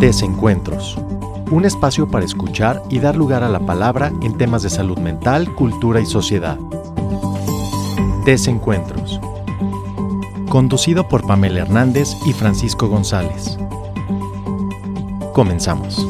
Desencuentros. Un espacio para escuchar y dar lugar a la palabra en temas de salud mental, cultura y sociedad. Desencuentros. Conducido por Pamela Hernández y Francisco González. Comenzamos.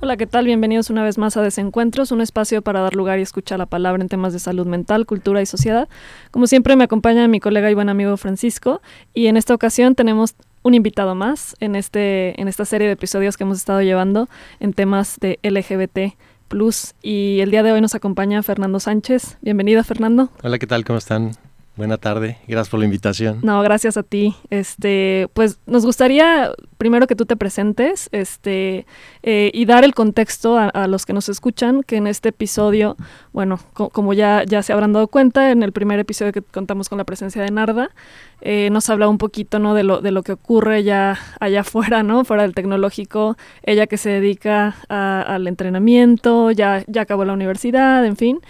Hola, ¿qué tal? Bienvenidos una vez más a Desencuentros, un espacio para dar lugar y escuchar la palabra en temas de salud mental, cultura y sociedad. Como siempre me acompaña mi colega y buen amigo Francisco y en esta ocasión tenemos un invitado más en, este, en esta serie de episodios que hemos estado llevando en temas de LGBT plus y el día de hoy nos acompaña Fernando Sánchez. Bienvenido Fernando. Hola, ¿qué tal? ¿Cómo están? Buena tarde, gracias por la invitación. No, gracias a ti. Este, pues nos gustaría primero que tú te presentes, este, eh, y dar el contexto a, los que nos escuchan, que en este episodio, bueno, como ya, ya se habrán dado cuenta, en el primer episodio que contamos con la presencia de Narda, eh, nos habla un poquito, ¿no? De lo, de lo que ocurre ya allá afuera, ¿no? Fuera del tecnológico, ella que se dedica al entrenamiento, ya, ya acabó la universidad, en fin.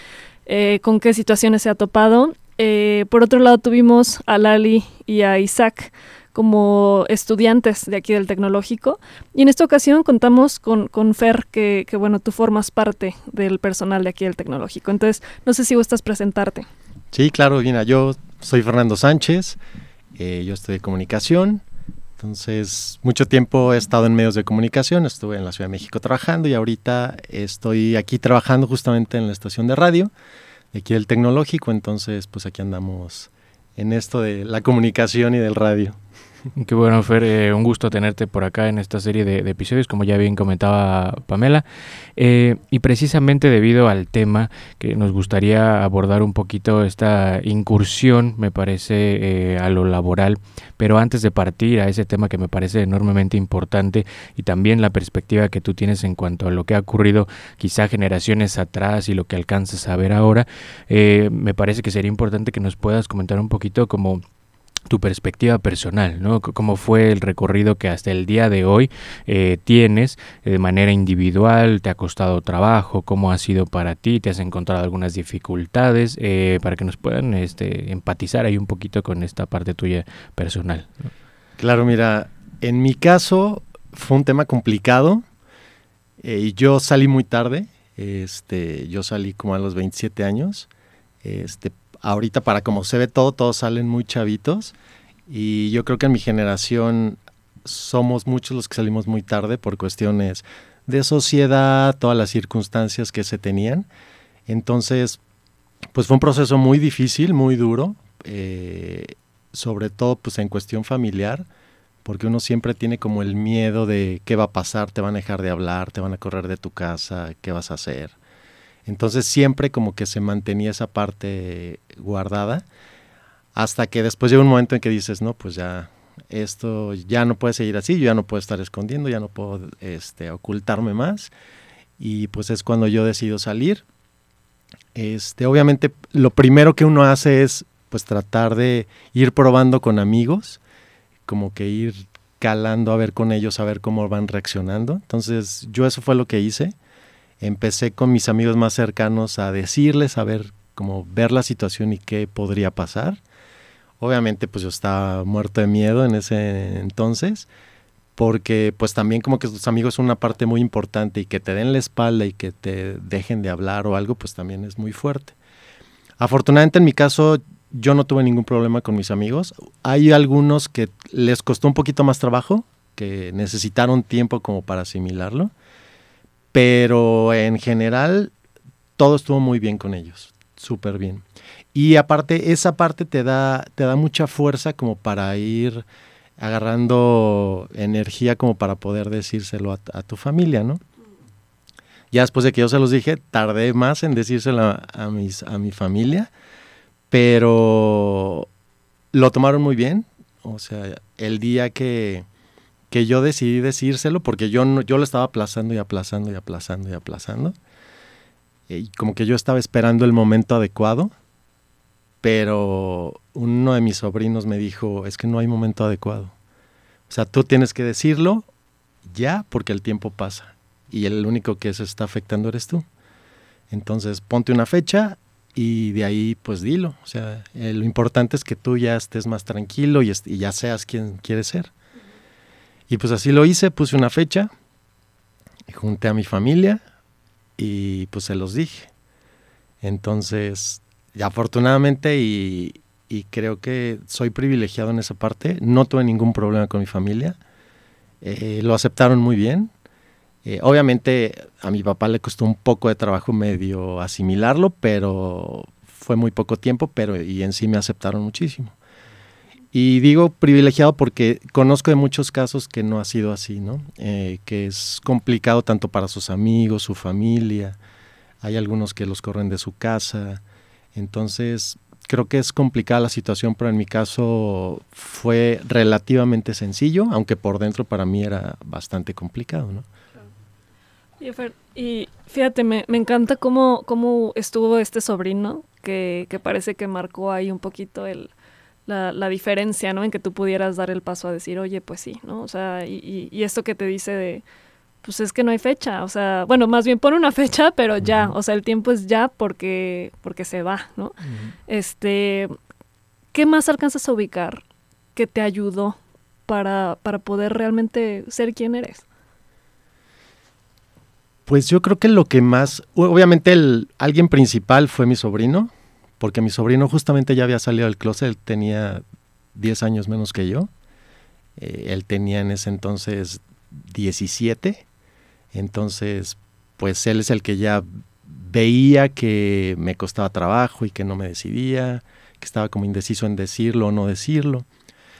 Eh, con qué situaciones se ha topado eh, por otro lado, tuvimos a Lali y a Isaac como estudiantes de aquí del tecnológico. Y en esta ocasión contamos con, con Fer, que, bueno, tú formas parte del personal de aquí del tecnológico. Entonces, no sé si gustas presentarte. Sí, claro, Gina. Yo soy Fernando Sánchez, eh, yo estudié comunicación. Entonces, mucho tiempo he estado en medios de comunicación, estuve en la Ciudad de México trabajando y ahorita estoy aquí trabajando justamente en la estación de radio aquí el tecnológico, entonces pues aquí andamos en esto de la comunicación y del radio. Qué bueno, Fer, eh, un gusto tenerte por acá en esta serie de, episodios, como ya bien comentaba Pamela. Eh, y precisamente debido al tema que nos gustaría abordar un poquito esta incursión, me parece, eh, a lo laboral. Pero antes de partir a ese tema que me parece enormemente importante y también la perspectiva que tú tienes en cuanto a lo que ha ocurrido quizá generaciones atrás y lo que alcanzas a ver ahora, me parece que sería importante que nos puedas comentar un poquito como tu perspectiva personal, ¿no? Cómo fue el recorrido que hasta el día de hoy eh, tienes eh, de manera individual, te ha costado trabajo, cómo ha sido para ti, te has encontrado algunas dificultades, eh, para que nos puedan este, empatizar ahí un poquito con esta parte tuya personal. Claro, mira, en mi caso fue un tema complicado. Y yo salí muy tarde, este, yo salí como a los 27 años, este, ahorita para como se ve todo, todos salen muy chavitos y yo creo que en mi generación somos muchos los que salimos muy tarde por cuestiones de sociedad, todas las circunstancias que se tenían. Entonces, pues fue un proceso muy difícil, muy duro, eh, sobre todo pues en cuestión familiar, porque uno siempre tiene como el miedo de qué va a pasar, te van a dejar de hablar, te van a correr de tu casa, qué vas a hacer. Entonces siempre como que se mantenía esa parte guardada hasta que después llega un momento en que dices, no, pues ya esto ya no puede seguir así, yo ya no puedo estar escondiendo, ya no puedo este, ocultarme más. Y pues es cuando yo decido salir. Este, obviamente lo primero que uno hace es pues tratar de ir probando con amigos, como que ir calando a ver con ellos, a ver cómo van reaccionando. Entonces yo eso fue lo que hice empecé con mis amigos más cercanos a decirles, a ver, cómo ver la situación y qué podría pasar. Obviamente pues yo estaba muerto de miedo en ese entonces, porque pues también como que tus amigos son una parte muy importante y que te den la espalda y que te dejen de hablar o algo, pues también es muy fuerte. Afortunadamente en mi caso yo no tuve ningún problema con mis amigos. Hay algunos que les costó un poquito más trabajo, que necesitaron tiempo como para asimilarlo pero en general todo estuvo muy bien con ellos, súper bien. Y aparte, esa parte te da, te da mucha fuerza como para ir agarrando energía como para poder decírselo a, tu familia, ¿no? Ya después de que yo se los dije, tardé más en decírselo a, mis, a mi familia, pero lo tomaron muy bien. O sea, el día que, que yo decidí decírselo porque yo, yo lo estaba aplazando y aplazando y aplazando y aplazando. Y como que yo estaba esperando el momento adecuado, pero uno de mis sobrinos me dijo, es que no hay momento adecuado. O sea, tú tienes que decirlo ya porque el tiempo pasa y el único que se está afectando eres tú. Entonces ponte una fecha y de ahí pues dilo. O sea, lo importante es que tú ya estés más tranquilo y, y ya seas quien quieres ser. Y pues así lo hice, puse una fecha, junté a mi familia y pues se los dije. Entonces, afortunadamente y, creo que soy privilegiado en esa parte, no tuve ningún problema con mi familia, eh, lo aceptaron muy bien. Eh, obviamente a mi papá le costó un poco de trabajo medio asimilarlo, pero fue muy poco tiempo, pero y en sí me aceptaron muchísimo. Y digo privilegiado porque conozco de muchos casos que no ha sido así, ¿no? Eh, que es complicado tanto para sus amigos, su familia. Hay algunos que los corren de su casa. Entonces, creo que es complicada la situación, pero en mi caso fue relativamente sencillo, aunque por dentro para mí era bastante complicado, ¿no? Y, fíjate, me, me, encanta cómo, cómo estuvo este sobrino, que, que parece que marcó ahí un poquito el, la, la, diferencia, ¿no? En que tú pudieras dar el paso a decir, oye, pues sí, ¿no? O sea, y, y, esto que te dice de, pues es que no hay fecha, o sea, bueno, más bien pone una fecha, pero ya, o sea, el tiempo es ya porque, porque se va, ¿no? Este, ¿qué más alcanzas a ubicar que te ayudó para, para poder realmente ser quien eres? Pues yo creo que lo que más, obviamente el alguien principal fue mi sobrino, porque mi sobrino justamente ya había salido del closet, él tenía 10 años menos que yo, eh, él tenía en ese entonces 17, entonces pues él es el que ya veía que me costaba trabajo y que no me decidía, que estaba como indeciso en decirlo o no decirlo.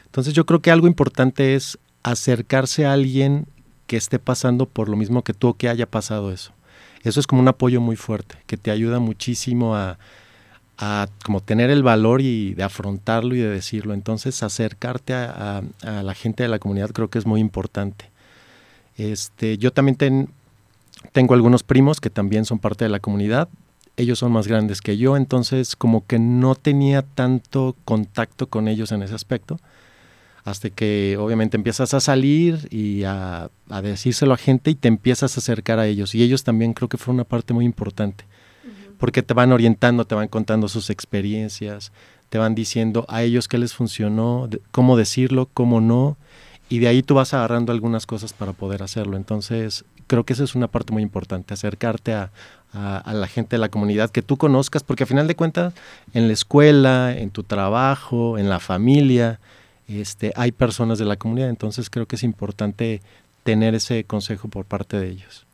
Entonces yo creo que algo importante es acercarse a alguien que esté pasando por lo mismo que tú que haya pasado eso. Eso es como un apoyo muy fuerte, que te ayuda muchísimo a, a como tener el valor y de afrontarlo y de decirlo. Entonces acercarte a, la gente de la comunidad creo que es muy importante. Este, yo también tengo algunos primos que también son parte de la comunidad. Ellos son más grandes que yo, entonces como que no tenía tanto contacto con ellos en ese aspecto hasta que obviamente empiezas a salir y a, decírselo a gente y te empiezas a acercar a ellos. Y ellos también creo que fue una parte muy importante, porque te van orientando, te van contando sus experiencias, te van diciendo a ellos qué les funcionó, cómo decirlo, cómo no, y de ahí tú vas agarrando algunas cosas para poder hacerlo. Entonces, creo que esa es una parte muy importante, acercarte a, a, la gente de la comunidad que tú conozcas, porque a final de cuentas, en la escuela, en tu trabajo, en la familia, este, hay personas de la comunidad, entonces creo que es importante tener ese consejo por parte de ellos.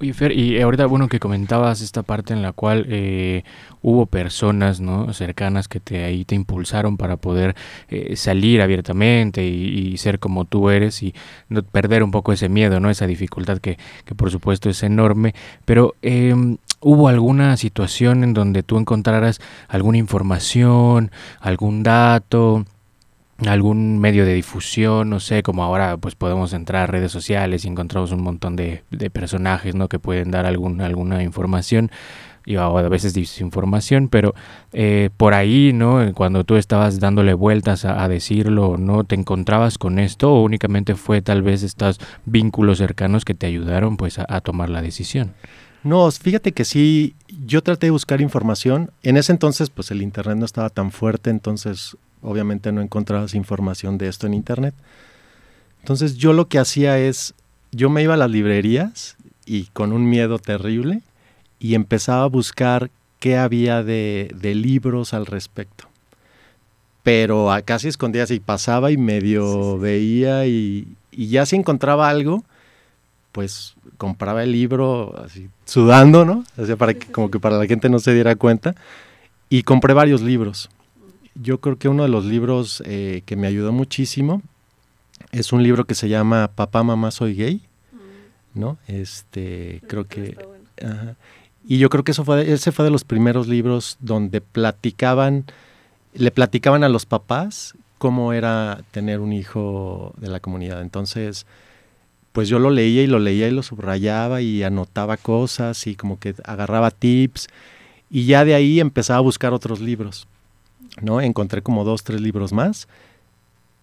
Oye, Fer, y ahorita, bueno, que comentabas esta parte en la cual eh, hubo personas, ¿no? Cercanas que te ahí te impulsaron para poder eh, salir abiertamente y, ser como tú eres y no perder un poco ese miedo, ¿no? Esa dificultad que, que por supuesto es enorme. Pero, eh, ¿Hubo alguna situación en donde tú encontraras alguna información, algún dato, algún medio de difusión, no sé, como ahora pues podemos entrar a redes sociales y encontramos un montón de, personajes, ¿no? Que pueden dar algún, alguna información y a veces desinformación, pero eh, por ahí, ¿no? Cuando tú estabas dándole vueltas a, decirlo, ¿no? ¿Te encontrabas con esto o únicamente fue tal vez estos vínculos cercanos que te ayudaron pues a, a tomar la decisión? No, fíjate que sí, yo traté de buscar información. En ese entonces, pues el internet no estaba tan fuerte, entonces obviamente no encontrabas información de esto en internet. Entonces yo lo que hacía es, yo me iba a las librerías y con un miedo terrible y empezaba a buscar qué había de, libros al respecto. Pero a casi escondidas y pasaba y medio veía y, ya si encontraba algo, pues compraba el libro así sudando, ¿no? O para que, como que para la gente no se diera cuenta. Y compré varios libros yo creo que uno de los libros eh, que me ayudó muchísimo es un libro que se llama Papá, Mamá, Soy Gay, mm. ¿no? Este, creo que... y yo creo que eso fue, ese fue de los primeros libros donde platicaban, le platicaban a los papás cómo era tener un hijo de la comunidad. Entonces, pues yo lo leía y lo leía y lo subrayaba y anotaba cosas y como que agarraba tips y ya de ahí empezaba a buscar otros libros. ¿No? Encontré como dos, tres libros más,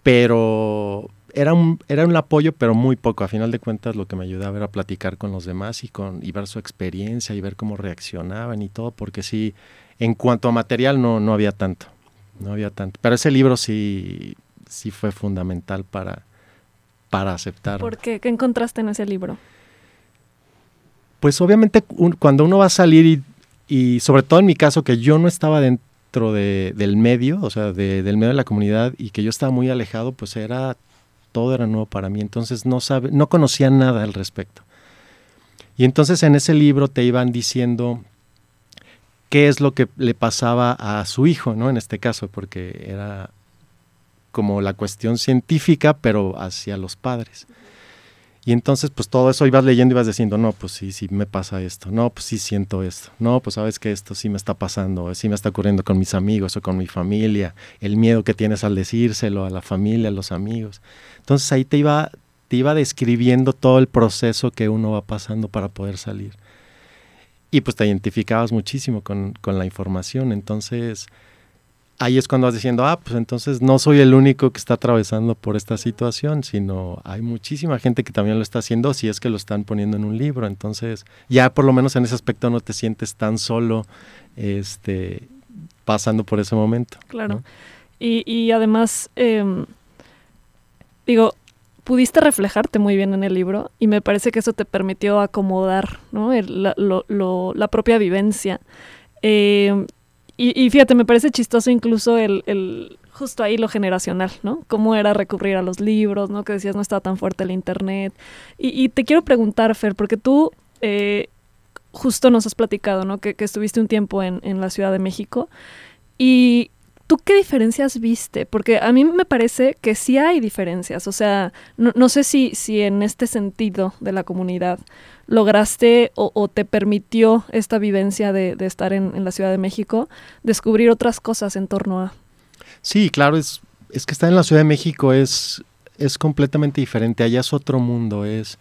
pero era un, era un apoyo, pero muy poco. A final de cuentas, lo que me ayudaba era platicar con los demás y, con, y ver su experiencia y ver cómo reaccionaban y todo, porque sí, en cuanto a material no, no había tanto, no había tanto. Pero ese libro sí, sí fue fundamental para, para aceptar. ¿Por qué? ¿Qué encontraste en ese libro? Pues obviamente cuando uno va a salir y, sobre todo en mi caso que yo no estaba dentro del medio, o sea, del medio de la comunidad y que yo estaba muy alejado, pues era todo era nuevo para mí, entonces no sabe, no conocía nada al respecto. Y entonces en ese libro te iban diciendo qué es lo que le pasaba a su hijo, ¿no? En este caso, porque era como la cuestión científica, pero hacia los padres. Y entonces, pues todo eso ibas leyendo y ibas diciendo, no, pues sí, sí me pasa esto, no, pues sí siento esto, no, pues sabes que esto sí me está pasando, sí me está ocurriendo con mis amigos o con mi familia, el miedo que tienes al decírselo a la familia, a los amigos. Entonces ahí te iba, te iba describiendo todo el proceso que uno va pasando para poder salir. Y pues te identificabas muchísimo con, con la información, entonces ahí es cuando vas diciendo, ah, pues entonces no soy el único que está atravesando por esta situación, sino hay muchísima gente que también lo está haciendo si es que lo están poniendo en un libro. Entonces, ya por lo menos en ese aspecto no te sientes tan solo este, pasando por ese momento. Claro. Y, y, además, em, digo, pudiste reflejarte muy bien en el libro y me parece que eso te permitió acomodar ¿no? la, la propia vivencia. Eh, y, fíjate, me parece chistoso incluso el, justo ahí lo generacional, ¿no? Cómo era recurrir a los libros, ¿no? Que decías no estaba tan fuerte el internet. Y, te quiero preguntar, Fer, porque tú eh, justo nos has platicado, ¿no? Que, estuviste un tiempo en, en, la Ciudad de México. Y ¿Tú qué diferencias viste? Porque a mí me parece que sí hay diferencias. O sea, no, sé si, si en este sentido de la comunidad lograste o, te permitió esta vivencia de, estar en, la Ciudad de México descubrir otras cosas en torno a... Sí, claro, es, es que estar en la Ciudad de México es, es completamente diferente. Allá es otro mundo, es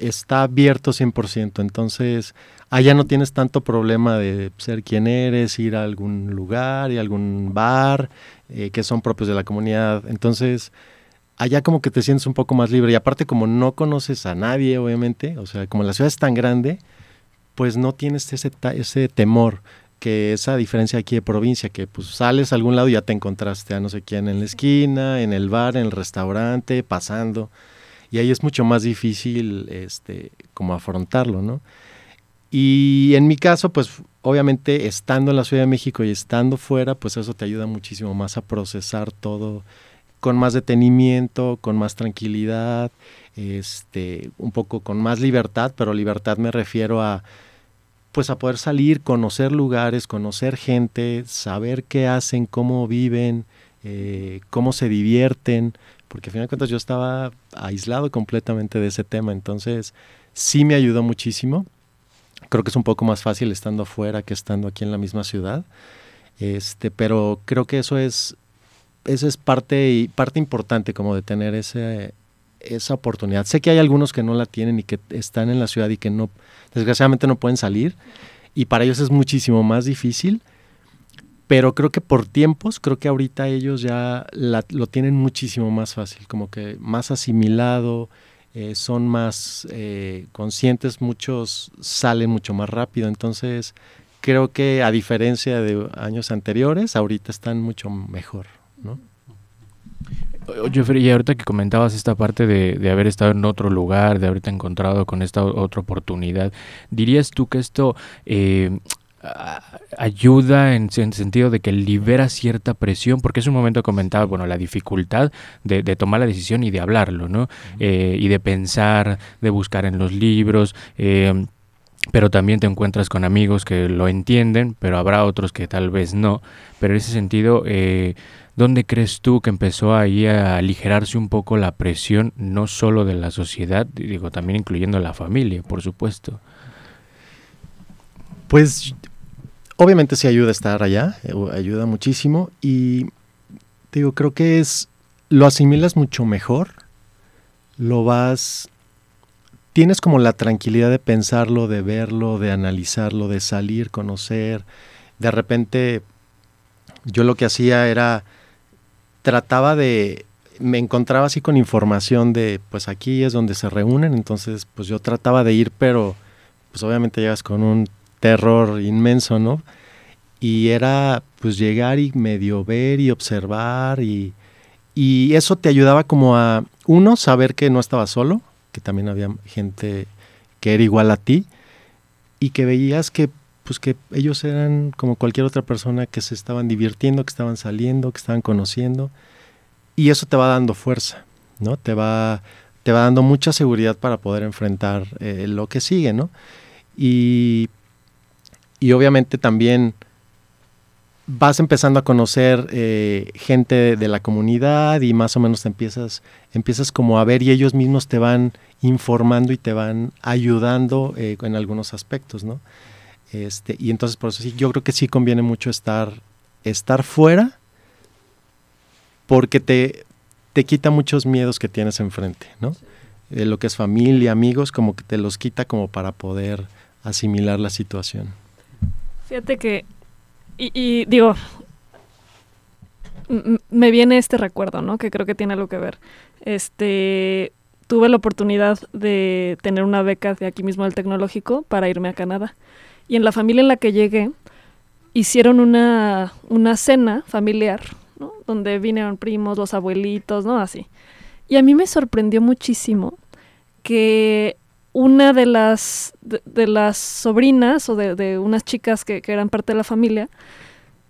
está abierto 100%, entonces allá no tienes tanto problema de ser quien eres, ir a algún lugar y algún bar eh, que son propios de la comunidad, entonces allá como que te sientes un poco más libre. Y aparte como no conoces a nadie obviamente, o sea, como la ciudad es tan grande, pues no tienes ese, ese temor que esa diferencia aquí de provincia, que pues sales a algún lado y ya te encontraste a no sé quién en la esquina, en el bar, en el restaurante, pasando. Y ahí es mucho más difícil este, como afrontarlo, ¿no? Y en mi caso, pues obviamente estando en la Ciudad de México y estando fuera, pues eso te ayuda muchísimo más a procesar todo con más detenimiento, con más tranquilidad, este, un poco con más libertad, pero libertad me refiero a pues a poder salir, conocer lugares, conocer gente, saber qué hacen, cómo viven, eh, cómo se divierten, porque al final de cuentas yo estaba aislado completamente de ese tema, entonces sí me ayudó muchísimo. Creo que es un poco más fácil estando afuera que estando aquí en la misma ciudad, este, pero creo que eso es, eso es parte, y parte importante como de tener ese, esa oportunidad. Sé que hay algunos que no la tienen y que están en la ciudad y que no, desgraciadamente no pueden salir, y para ellos es muchísimo más difícil pero creo que por tiempos, creo que ahorita ellos ya lo tienen muchísimo más fácil, como que más asimilado, eh, son más eh, conscientes, muchos salen mucho más rápido, entonces creo que a diferencia de años anteriores, ahorita están mucho mejor, ¿no? Oye, y ahorita que comentabas esta parte de, de, haber estado en otro lugar, de haberte encontrado con esta otra oportunidad, ¿dirías tú que esto eh, ayuda en, el sentido de que libera cierta presión, porque es un momento comentado, bueno, la dificultad de, tomar la decisión y de hablarlo, ¿no? Eh, y de pensar, de buscar en los libros. Eh, pero también te encuentras con amigos que lo entienden, pero habrá otros que tal vez no. Pero en ese sentido, eh, ¿dónde crees tú que empezó ahí a aligerarse un poco la presión, no solo de la sociedad, digo, también incluyendo la familia, por supuesto? Pues obviamente sí ayuda a estar allá, eh, ayuda muchísimo y digo, creo que es, lo asimilas mucho mejor, lo vas, tienes como la tranquilidad de pensarlo, de verlo, de analizarlo, de salir, conocer, de repente yo lo que hacía era, trataba de, me encontraba así con información de, pues aquí es donde se reúnen, entonces pues yo trataba de ir, pero pues obviamente llegas con un terror inmenso, ¿no? Y era pues llegar y medio ver y observar y, y eso te ayudaba como a, uno, saber que no estaba solo, que también había gente que era igual a ti y que veías que pues que ellos eran como cualquier otra persona que se estaban divirtiendo, que estaban saliendo, que estaban conociendo y eso te va dando fuerza, ¿no? Te va te va dando mucha seguridad para poder enfrentar eh, lo que sigue, ¿no? Y, y obviamente también vas empezando a conocer eh, gente de, la comunidad y más o menos te empiezas, empiezas como a ver y ellos mismos te van informando y te van ayudando eh, en algunos aspectos, ¿no? Este, y entonces por eso sí, yo creo que sí conviene mucho estar, estar fuera porque te, te quita muchos miedos que tienes enfrente, ¿no? Eh, lo que es familia, amigos, como que te los quita como para poder asimilar la situación. Fíjate que y, digo, me viene este recuerdo, ¿no? Que creo que tiene algo que ver. Este, tuve la oportunidad de tener una beca de aquí mismo del tecnológico para irme a Canadá. Y en la familia en la que llegué, hicieron una, una cena familiar, ¿no? Donde vinieron primos, los abuelitos, ¿no? Así. Y a mí me sorprendió muchísimo que una de las, de, las sobrinas o de, unas chicas que, eran parte de la familia,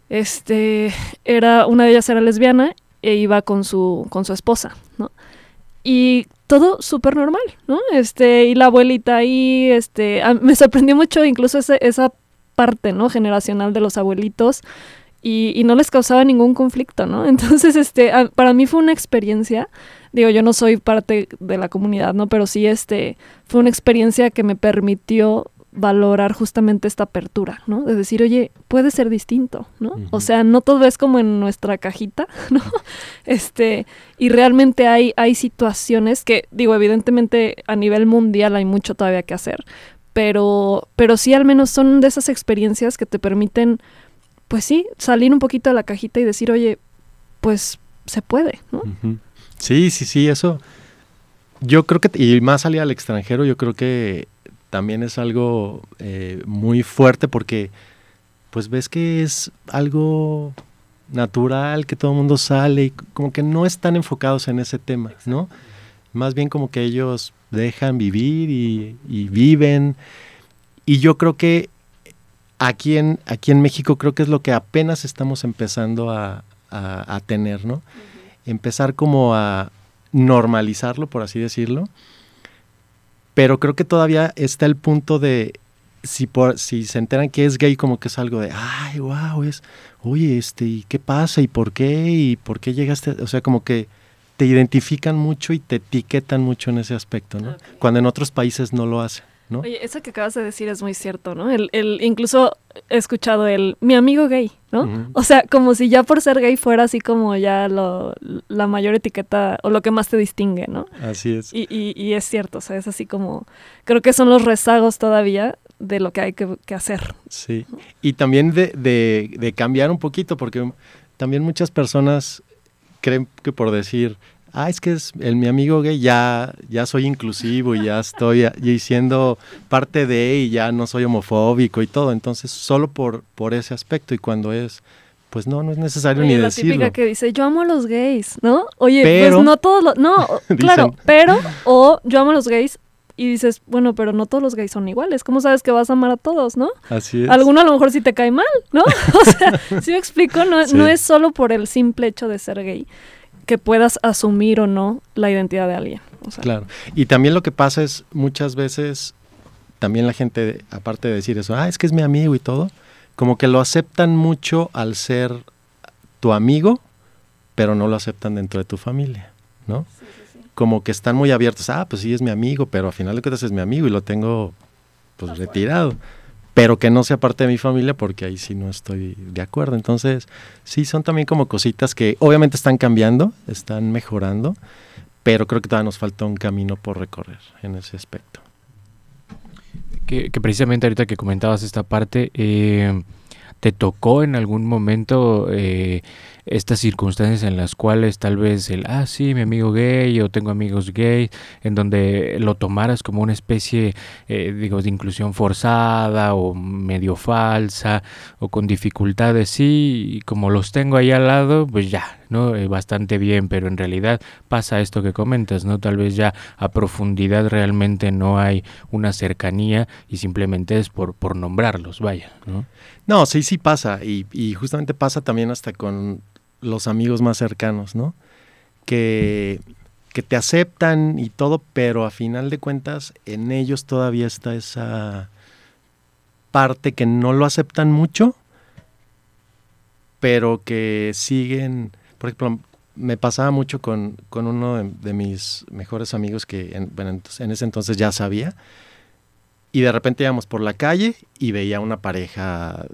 este, era, una de ellas era lesbiana e iba con su, con su esposa, ¿no? Y todo súper normal, ¿no? Este, y la abuelita ahí, este, me sorprendió mucho incluso esa parte, ¿no? Generacional de los abuelitos y, y, no les causaba ningún conflicto, ¿no? Entonces, este, para mí fue una experiencia digo, yo no soy parte de la comunidad, ¿no? Pero sí, este, fue una experiencia que me permitió valorar justamente esta apertura, ¿no? De decir, oye, puede ser distinto, ¿no? O sea, no todo es como en nuestra cajita, ¿no? Este, y realmente hay, hay situaciones que, digo, evidentemente a nivel mundial hay mucho todavía que hacer, pero, pero sí al menos son de esas experiencias que te permiten, pues sí, salir un poquito de la cajita y decir, oye, pues se puede, ¿no? Sí, sí, sí, eso. Yo creo que, y más salir al extranjero, yo creo que también es algo eh, muy fuerte porque, pues ves que es algo natural, que todo el mundo sale y como que no están enfocados en ese tema, ¿no? Más bien como que ellos dejan vivir y, viven. Y yo creo que aquí en, aquí en México creo que es lo que apenas estamos empezando a, a tener, ¿no? Empezar como a normalizarlo, por así decirlo. Pero creo que todavía está el punto de si por si se enteran que es gay como que es algo de ay wow es oye este y qué pasa y por qué y por qué llegaste o sea como que te identifican mucho y te etiquetan mucho en ese aspecto no cuando en otros países no lo hacen Oye, eso que acabas de decir es muy cierto, ¿no? El, el, incluso he escuchado el mi amigo gay, ¿no? O sea, como si ya por ser gay fuera así como ya lo, la mayor etiqueta o lo que más te distingue, ¿no? Así es. Y, y, es cierto, o sea, es así como, creo que son los rezagos todavía de lo que hay que, hacer. Sí, y también de, de, de cambiar un poquito, porque también muchas personas creen que por decir, ah, es que es el, mi amigo gay, ya, ya soy inclusivo y ya estoy y siendo parte de y ya no soy homofóbico y todo. Entonces, solo por, por ese aspecto y cuando es, pues no, no es necesario ni la decirlo. típica que dice, yo amo a los gays, ¿no? Oye, pues no todos los, no, claro, pero, o yo amo a los gays, y dices, bueno, pero no todos los gays son iguales. ¿Cómo sabes que vas a amar a todos, no? Así es. Alguno a lo mejor sí te cae mal, ¿no? o sea, si me explico, no, no es solo por el simple hecho de ser gay que puedas asumir o no la identidad de alguien. claro. Y también lo que pasa es muchas veces, también la gente, aparte de decir eso, ah, es que es mi amigo y todo, como que lo aceptan mucho al ser tu amigo, pero no lo aceptan dentro de tu familia, ¿no? Como que están muy abiertos, ah, pues sí es mi amigo, pero al final de cuentas es mi amigo y lo tengo pues retirado pero que no sea parte de mi familia porque ahí sí no estoy de acuerdo. Entonces, sí, son también como cositas que obviamente están cambiando, están mejorando, pero creo que todavía nos falta un camino por recorrer en ese aspecto. Que, precisamente ahorita que comentabas esta parte, eh, ¿te tocó en algún momento eh, estas circunstancias en las cuales tal vez el, ah, sí, mi amigo gay o tengo amigos gay, en donde lo tomaras como una especie, eh, digo, de inclusión forzada o medio falsa o con dificultades, sí, y como los tengo ahí al lado, pues ya, ¿no? Eh, bastante bien, pero en realidad pasa esto que comentas, ¿no? Tal vez ya a profundidad realmente no hay una cercanía y simplemente es por, por nombrarlos, vaya, ¿no? No, sí, sí pasa y, y justamente pasa también hasta con los amigos más cercanos, ¿no? Que, que te aceptan y todo, pero a final de cuentas en ellos todavía está esa parte que no lo aceptan mucho, pero que siguen, por ejemplo, me pasaba mucho con, con uno de, mis mejores amigos que en, bueno, en ese entonces ya sabía, y de repente íbamos por la calle y veía una pareja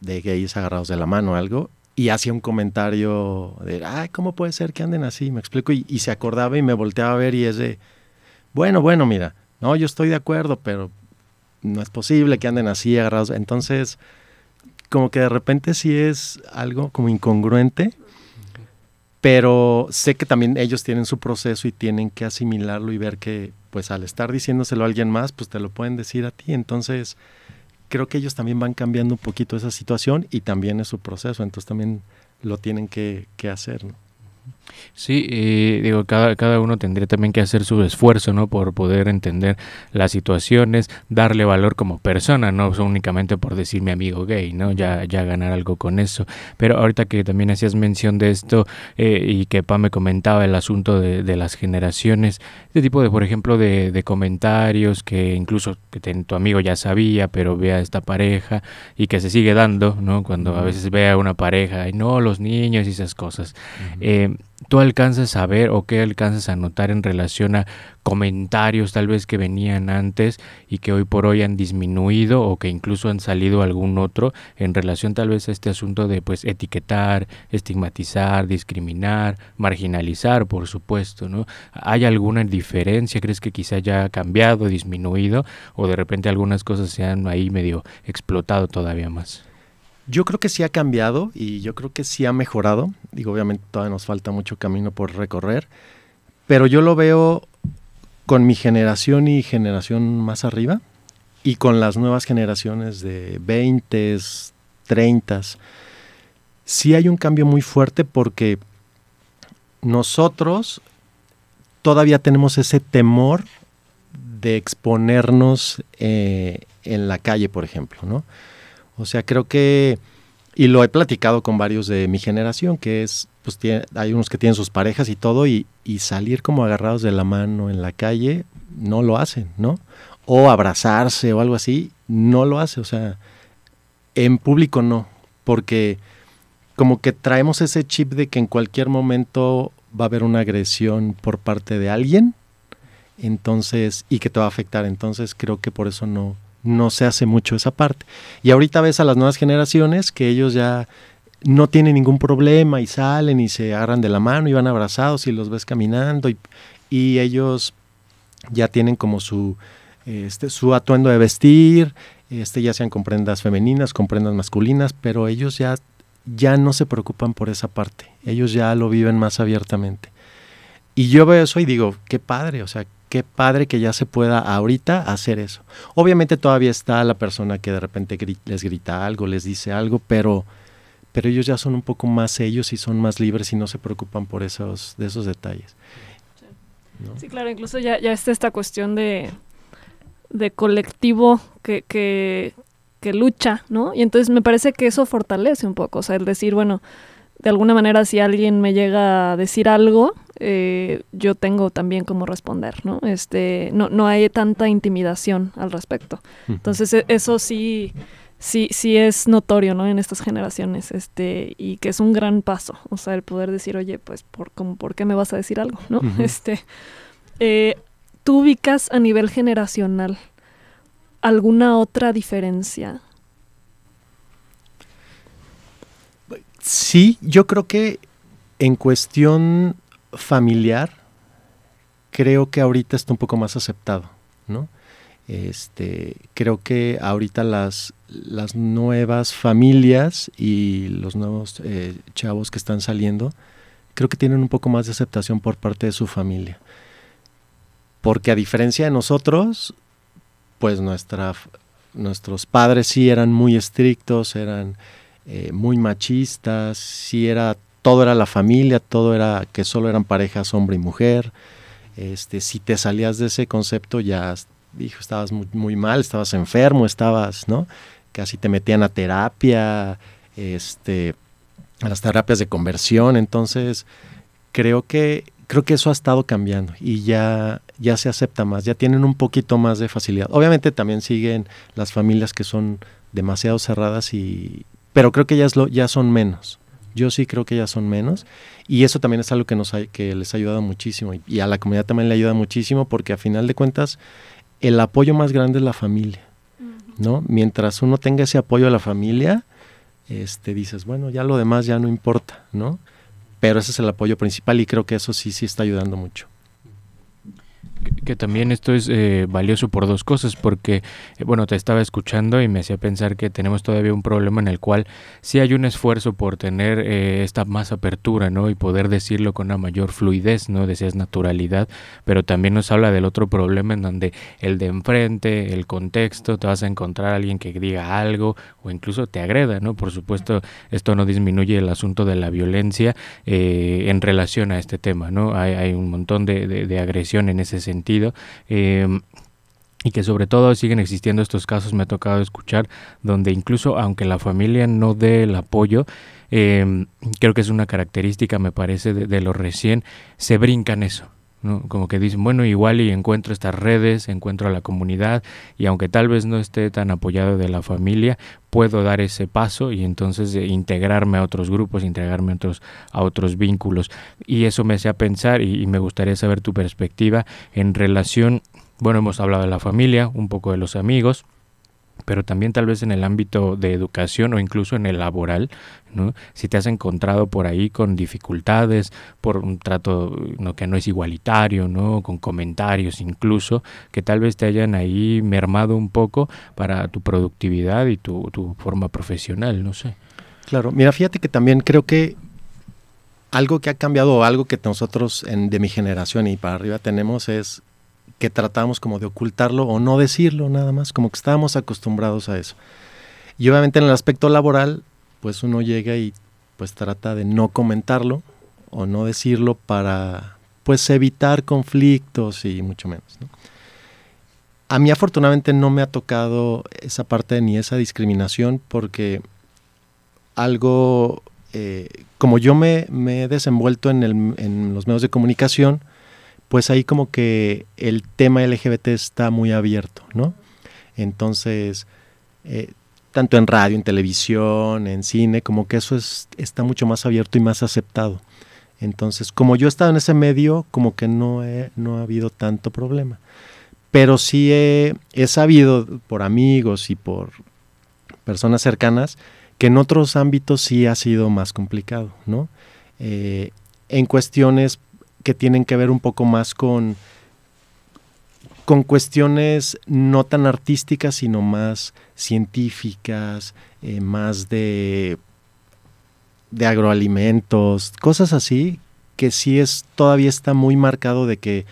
de gays agarrados de la mano o algo, y hacía un comentario de, ay, ¿cómo puede ser que anden así? Me explico, y, se acordaba y me volteaba a ver y es de, bueno, bueno, mira, no, yo estoy de acuerdo, pero no es posible que anden así agarrados. Entonces, como que de repente sí es algo como incongruente, pero sé que también ellos tienen su proceso y tienen que asimilarlo y ver que, pues al estar diciéndoselo a alguien más, pues te lo pueden decir a ti. Entonces, creo que ellos también van cambiando un poquito esa situación y también es su proceso, entonces también lo tienen que, que hacer. ¿no? Sí, eh, digo, cada, cada uno tendría también que hacer su esfuerzo, ¿no? Por poder entender las situaciones, darle valor como persona, no únicamente por decir mi amigo gay, ¿no? Ya, ya ganar algo con eso. Pero ahorita que también hacías mención de esto eh, y que Pa me comentaba el asunto de, de, las generaciones, este tipo de, por ejemplo, de, de comentarios que incluso que tu amigo ya sabía, pero ve a esta pareja y que se sigue dando, ¿no? Cuando a veces ve a una pareja, y no, los niños y esas cosas. eh, tú alcanzas a ver o qué alcanzas a notar en relación a comentarios tal vez que venían antes y que hoy por hoy han disminuido o que incluso han salido algún otro en relación tal vez a este asunto de pues etiquetar, estigmatizar, discriminar, marginalizar, por supuesto, ¿no? ¿Hay alguna diferencia? ¿Crees que quizá ya cambiado, disminuido o de repente algunas cosas se han ahí medio explotado todavía más? Yo creo que sí ha cambiado y yo creo que sí ha mejorado. Digo, obviamente todavía nos falta mucho camino por recorrer, pero yo lo veo con mi generación y generación más arriba y con las nuevas generaciones de 20, 30. Sí hay un cambio muy fuerte porque nosotros todavía tenemos ese temor de exponernos eh, en la calle, por ejemplo, ¿no? O sea, creo que, y lo he platicado con varios de mi generación, que es, pues tiene, hay unos que tienen sus parejas y todo, y, y salir como agarrados de la mano en la calle, no lo hacen, ¿no? O abrazarse o algo así, no lo hace, o sea, en público no, porque como que traemos ese chip de que en cualquier momento va a haber una agresión por parte de alguien, entonces, y que te va a afectar, entonces creo que por eso no, no se hace mucho esa parte. Y ahorita ves a las nuevas generaciones que ellos ya no tienen ningún problema y salen y se agarran de la mano y van abrazados y los ves caminando y, y ellos ya tienen como su, este, su atuendo de vestir, este, ya sean con prendas femeninas, con prendas masculinas, pero ellos ya, ya no se preocupan por esa parte, ellos ya lo viven más abiertamente. Y yo veo eso y digo, qué padre, o sea, qué padre que ya se pueda ahorita hacer eso. Obviamente todavía está la persona que de repente les grita algo, les dice algo, pero, pero ellos ya son un poco más ellos y son más libres y no se preocupan por esos, de esos detalles. Sí, ¿no? sí claro, incluso ya, ya está esta cuestión de, de colectivo que, que, que lucha, ¿no? Y entonces me parece que eso fortalece un poco, o sea, el decir, bueno, de alguna manera si alguien me llega a decir algo, eh, yo tengo también cómo responder, ¿no? Este, no, no hay tanta intimidación al respecto. Entonces, e, eso sí, sí, sí es notorio, ¿no? En estas generaciones, este, y que es un gran paso, o sea, el poder decir, oye, pues, por, como, ¿por qué me vas a decir algo, no? Uh -huh. Este, eh, ¿tú ubicas a nivel generacional alguna otra diferencia? Sí, yo creo que en cuestión familiar, creo que ahorita está un poco más aceptado, ¿no? Este, creo que ahorita las, las nuevas familias y los nuevos eh, chavos que están saliendo, creo que tienen un poco más de aceptación por parte de su familia. Porque a diferencia de nosotros, pues nuestra, nuestros padres sí eran muy estrictos, eran eh, muy machistas, sí era, todo era la familia, todo era que solo eran parejas hombre y mujer. Este, si te salías de ese concepto ya dijo, estabas muy, muy, mal, estabas enfermo, estabas, ¿no? Casi te metían a terapia, este, a las terapias de conversión, entonces creo que creo que eso ha estado cambiando y ya ya se acepta más, ya tienen un poquito más de facilidad. Obviamente también siguen las familias que son demasiado cerradas y pero creo que ya, es lo, ya son menos. Yo sí creo que ya son menos y eso también es algo que nos que les ha ayudado muchísimo y, a la comunidad también le ayuda muchísimo porque a final de cuentas el apoyo más grande es la familia, ¿no? Mientras uno tenga ese apoyo a la familia, este dices, bueno, ya lo demás ya no importa, ¿no? Pero ese es el apoyo principal y creo que eso sí sí está ayudando mucho que también esto es eh, valioso por dos cosas, porque, eh, bueno, te estaba escuchando y me hacía pensar que tenemos todavía un problema en el cual sí hay un esfuerzo por tener eh, esta más apertura, ¿no? Y poder decirlo con una mayor fluidez, ¿no? Decías naturalidad, pero también nos habla del otro problema en donde el de enfrente, el contexto, te vas a encontrar a alguien que diga algo o incluso te agreda, ¿no? Por supuesto, esto no disminuye el asunto de la violencia en relación a este tema, ¿no? Hay, hay un montón de, de, de agresión en ese sentido Em, y que sobre todo siguen existiendo estos casos, me ha tocado escuchar, donde incluso aunque la familia no dé el apoyo, em, creo que es una característica, me parece, de, lo recién, se brincan eso. Como que dicen, bueno, igual y encuentro estas redes, encuentro a la comunidad y aunque tal vez no esté tan apoyado de la familia, puedo dar ese paso y entonces eh, integrarme a otros grupos, integrarme a otros, a otros vínculos. Y eso me hace pensar y, me gustaría saber tu perspectiva en relación, bueno, hemos hablado de la familia, un poco de los amigos, pero también tal vez en el ámbito de educación o incluso en el laboral, ¿no? Si te has encontrado por ahí con dificultades, por un trato que no es igualitario, ¿no? Con comentarios incluso, que tal vez te hayan ahí mermado un poco para tu productividad y tu, tu forma profesional, no sé. Claro, mira, fíjate que también creo que algo que ha cambiado o algo que nosotros de mi generación y para arriba tenemos es que tratamos como de ocultarlo o no decirlo nada más, como que estábamos acostumbrados a eso. Y obviamente en el aspecto laboral, pues uno llega y pues trata de no comentarlo o no decirlo para pues evitar conflictos y mucho menos. A mí afortunadamente no me ha tocado esa parte ni esa discriminación porque algo, eh, como yo me, me he desenvuelto en, el, en los medios de comunicación, pues ahí como que el tema LGBT está muy abierto, ¿no? Entonces, eh, tanto en radio, en televisión, en cine, como que eso es, está mucho más abierto y más aceptado. Entonces, como yo he estado en ese medio, como que no, no ha habido tanto problema. Pero sí he, sabido por amigos y por personas cercanas que en otros ámbitos sí ha sido más complicado, ¿no? Eh, en cuestiones que tienen que ver un poco más con, con cuestiones no tan artísticas, sino más científicas, eh, más de, de agroalimentos, cosas así, que sí es, todavía está muy marcado de que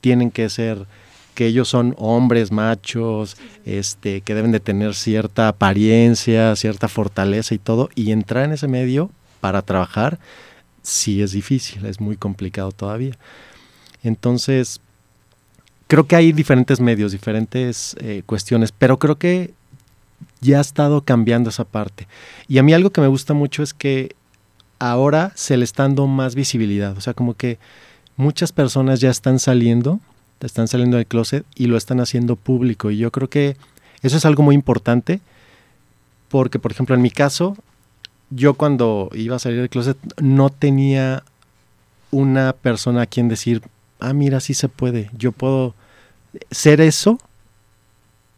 tienen que ser, que ellos son hombres machos, este, que deben de tener cierta apariencia, cierta fortaleza y todo, y entrar en ese medio para trabajar sí es difícil, es muy complicado todavía. Entonces, creo que hay diferentes medios, diferentes eh, cuestiones, pero creo que ya ha estado cambiando esa parte. Y a mí algo que me gusta mucho es que ahora se le está dando más visibilidad, o sea, como que muchas personas ya están saliendo, están saliendo del closet y lo están haciendo público. Y yo creo que eso es algo muy importante porque, por ejemplo, en mi caso, yo cuando iba a salir del closet no tenía una persona a quien decir, ah, mira, sí se puede, yo puedo ser eso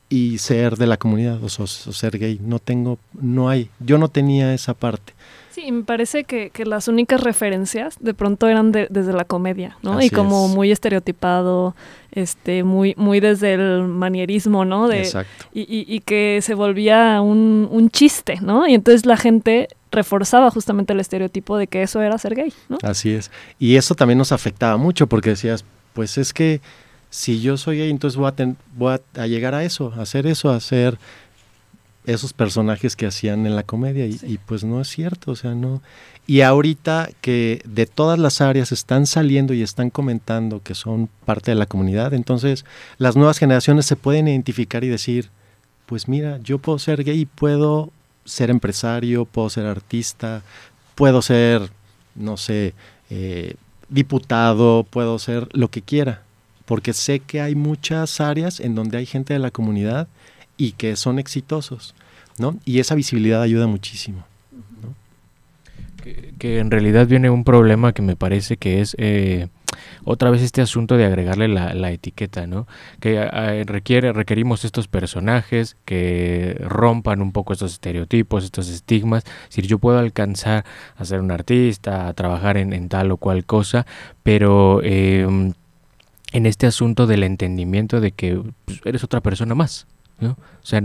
y ser de la comunidad o, ser gay. No tengo, no hay, yo no tenía esa parte. Sí, me parece que, las únicas referencias de pronto eran desde la comedia, ¿no? y como muy estereotipado, este, muy, muy desde el manierismo, ¿no? De, Exacto. Y, y, que se volvía un, un, chiste, ¿no? Y entonces la gente reforzaba justamente el estereotipo de que eso era ser gay, ¿no? Así es. Y eso también nos afectaba mucho porque decías, pues es que si yo soy gay, entonces voy a, voy a, llegar a eso, a hacer eso, a hacer esos personajes que hacían en la comedia y, pues no es cierto, o sea, no. Y ahorita que de todas las áreas están saliendo y están comentando que son parte de la comunidad, entonces las nuevas generaciones se pueden identificar y decir, pues mira, yo puedo ser gay, puedo ser empresario, puedo ser artista, puedo ser, no sé, eh, diputado, puedo ser lo que quiera porque sé que hay muchas áreas en donde hay gente de la comunidad y que son exitosos, ¿no? Y esa visibilidad ayuda muchísimo. Que, en realidad viene un problema que me parece que es eh, otra vez este asunto de agregarle la, etiqueta, ¿no? Que requiere, requerimos estos personajes que rompan un poco estos estereotipos, estos estigmas. Si yo puedo alcanzar a ser un artista, a trabajar en, tal o cual cosa, pero em, en este asunto del entendimiento de que pues, eres otra persona más. ¿No? O sea,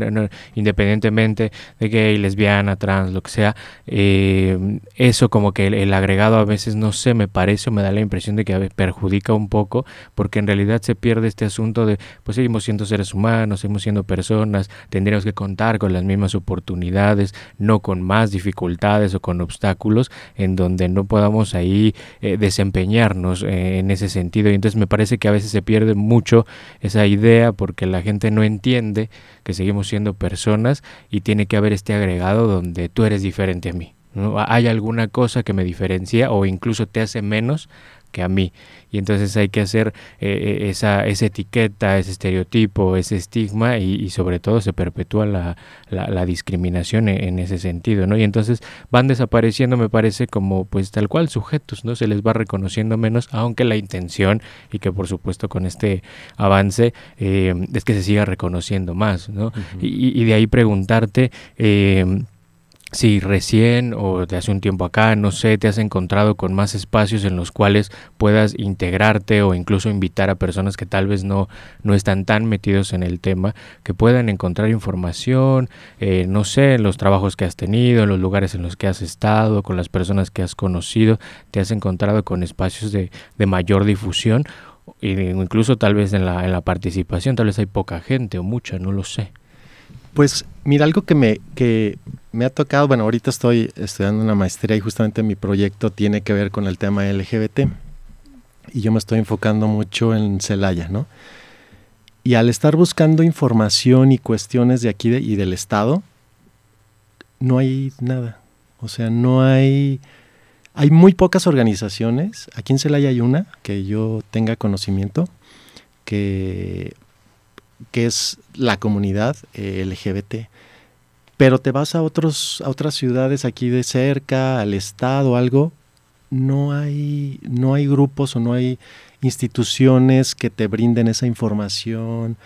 independientemente de gay, lesbiana, trans, lo que sea, eh, eso como que el, agregado a veces, no sé, me parece o me da la impresión de que perjudica un poco, porque en realidad se pierde este asunto de, pues seguimos siendo seres humanos, seguimos siendo personas, tendríamos que contar con las mismas oportunidades, no con más dificultades o con obstáculos, en donde no podamos ahí eh, desempeñarnos eh, en ese sentido. Y entonces me parece que a veces se pierde mucho esa idea porque la gente no entiende que seguimos siendo personas y tiene que haber este agregado donde tú eres diferente a mí. ¿No? Hay alguna cosa que me diferencia o incluso te hace menos que a mí. Y entonces hay que hacer eh, eh, esa, esa, etiqueta, ese estereotipo, ese estigma y, sobre todo se perpetúa la, la, discriminación en, en, ese sentido, ¿no? Y entonces van desapareciendo, me parece, como pues tal cual sujetos, ¿no? Se les va reconociendo menos, aunque la intención y que por supuesto con este avance eh, es que se siga reconociendo más, ¿no? y, y, de ahí preguntarte... Eh, si recién o de hace un tiempo acá, no sé, te has encontrado con más espacios en los cuales puedas integrarte o incluso invitar a personas que tal vez no, no están tan metidos en el tema, que puedan encontrar información, eh, no sé, en los trabajos que has tenido, en los lugares en los que has estado, con las personas que has conocido, te has encontrado con espacios de, de mayor difusión, incluso tal vez en la, en la participación, tal vez hay poca gente o mucha, no lo sé. Pues mira, algo que me, que me ha tocado, bueno, ahorita estoy estudiando una maestría y justamente mi proyecto tiene que ver con el tema LGBT. Y yo me estoy enfocando mucho en Celaya, ¿no? Y al estar buscando información y cuestiones de aquí y del Estado, no hay nada. O sea, no hay... Hay muy pocas organizaciones. Aquí en Celaya hay una que yo tenga conocimiento, que que es la comunidad eh, LGBT. Pero te vas a, otros, a otras ciudades aquí de cerca, al estado, algo, no hay, no hay grupos o no hay instituciones que te brinden esa información.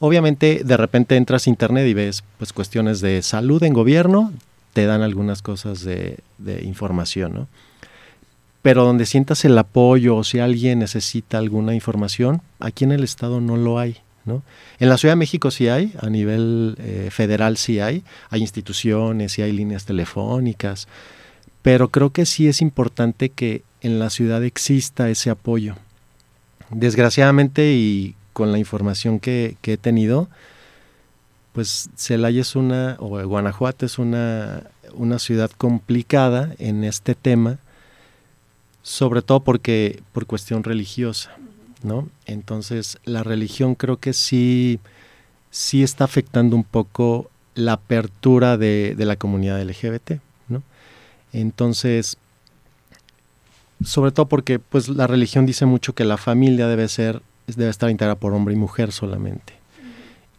Obviamente, de repente entras a internet y ves pues cuestiones de salud en gobierno, te dan algunas cosas de, de información, ¿no? Pero donde sientas el apoyo o si alguien necesita alguna información, aquí en el estado no lo hay. En la Ciudad de México sí hay, a nivel eh, federal sí hay, hay instituciones y hay líneas telefónicas, pero creo que sí es importante que en la ciudad exista ese apoyo. Desgraciadamente y con la información que, he tenido, pues Celaya es una, o Guanajuato es una, una ciudad complicada en este tema, sobre todo porque por cuestión religiosa. ¿No? Entonces, la religión creo que sí, sí está afectando un poco la apertura de, la comunidad LGBT, ¿no? Entonces, sobre todo porque pues la religión dice mucho que la familia debe ser, debe estar integrada por hombre y mujer solamente.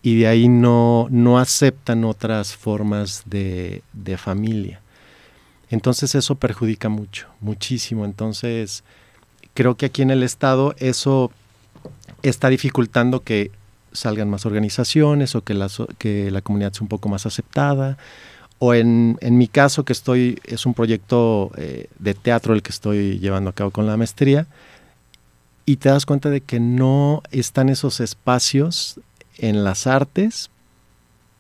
Y de ahí no, no aceptan otras formas de, de familia. Entonces eso perjudica mucho, muchísimo. Entonces, creo que aquí en el Estado eso está dificultando que salgan más organizaciones o que la, comunidad sea un poco más aceptada. O en, en mi caso, que estoy, es un proyecto eh, de teatro el que estoy llevando a cabo con la maestría, y te das cuenta de que no están esos espacios en las artes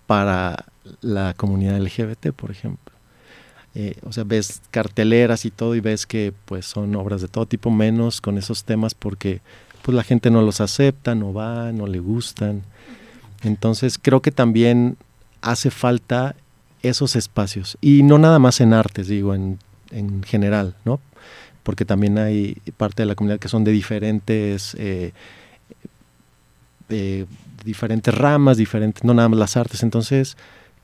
para la comunidad LGBT, por ejemplo. Eh, o sea, ves carteleras y todo y ves que pues son obras de todo tipo, menos con esos temas porque pues la gente no los acepta, no va, no le gustan. Entonces creo que también hace falta esos espacios y no nada más en artes, digo, en, en general, ¿no? Porque también hay parte de la comunidad que son de diferentes, eh, de diferentes ramas, diferentes, no nada más las artes. Entonces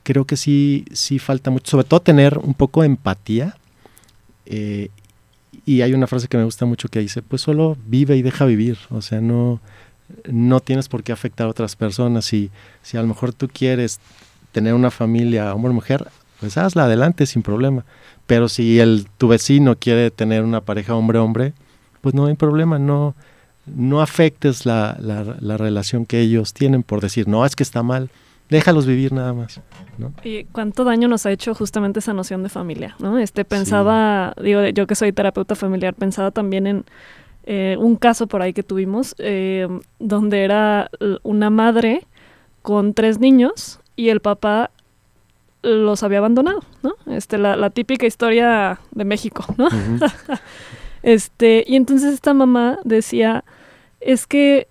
creo que sí, sí falta mucho, sobre todo tener un poco de empatía. Eh, y hay una frase que me gusta mucho que dice, pues solo vive y deja vivir, o sea, no, no tienes por qué afectar a otras personas. Si, si a lo mejor tú quieres tener una familia hombre mujer, pues hazla adelante sin problema. Pero si el, tu vecino quiere tener una pareja hombre-hombre, pues no hay problema, no, no afectes la, la relación que ellos tienen por decir, no, es que está mal déjalos vivir nada más. ¿no? Y cuánto daño nos ha hecho justamente esa noción de familia, ¿no? Este pensaba, digo, yo que soy terapeuta familiar, pensaba también en eh, un caso por ahí que tuvimos, eh, donde era una madre con tres niños y el papá los había abandonado, ¿no? Este, la, la típica historia de México, ¿no? este, y entonces esta mamá decía, es que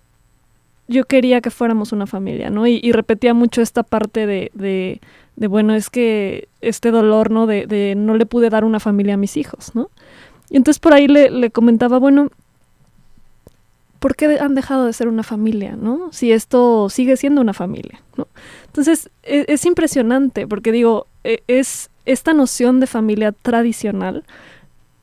yo quería que fuéramos una familia, ¿no? Y, repetía mucho esta parte de, de, bueno, es que este dolor, ¿no? De, de, no le pude dar una familia a mis hijos, ¿no? Y entonces por ahí le, le comentaba, bueno, ¿por qué han dejado de ser una familia, ¿no? Si esto sigue siendo una familia, ¿no? Entonces, es, es impresionante, porque digo, e, es esta noción de familia tradicional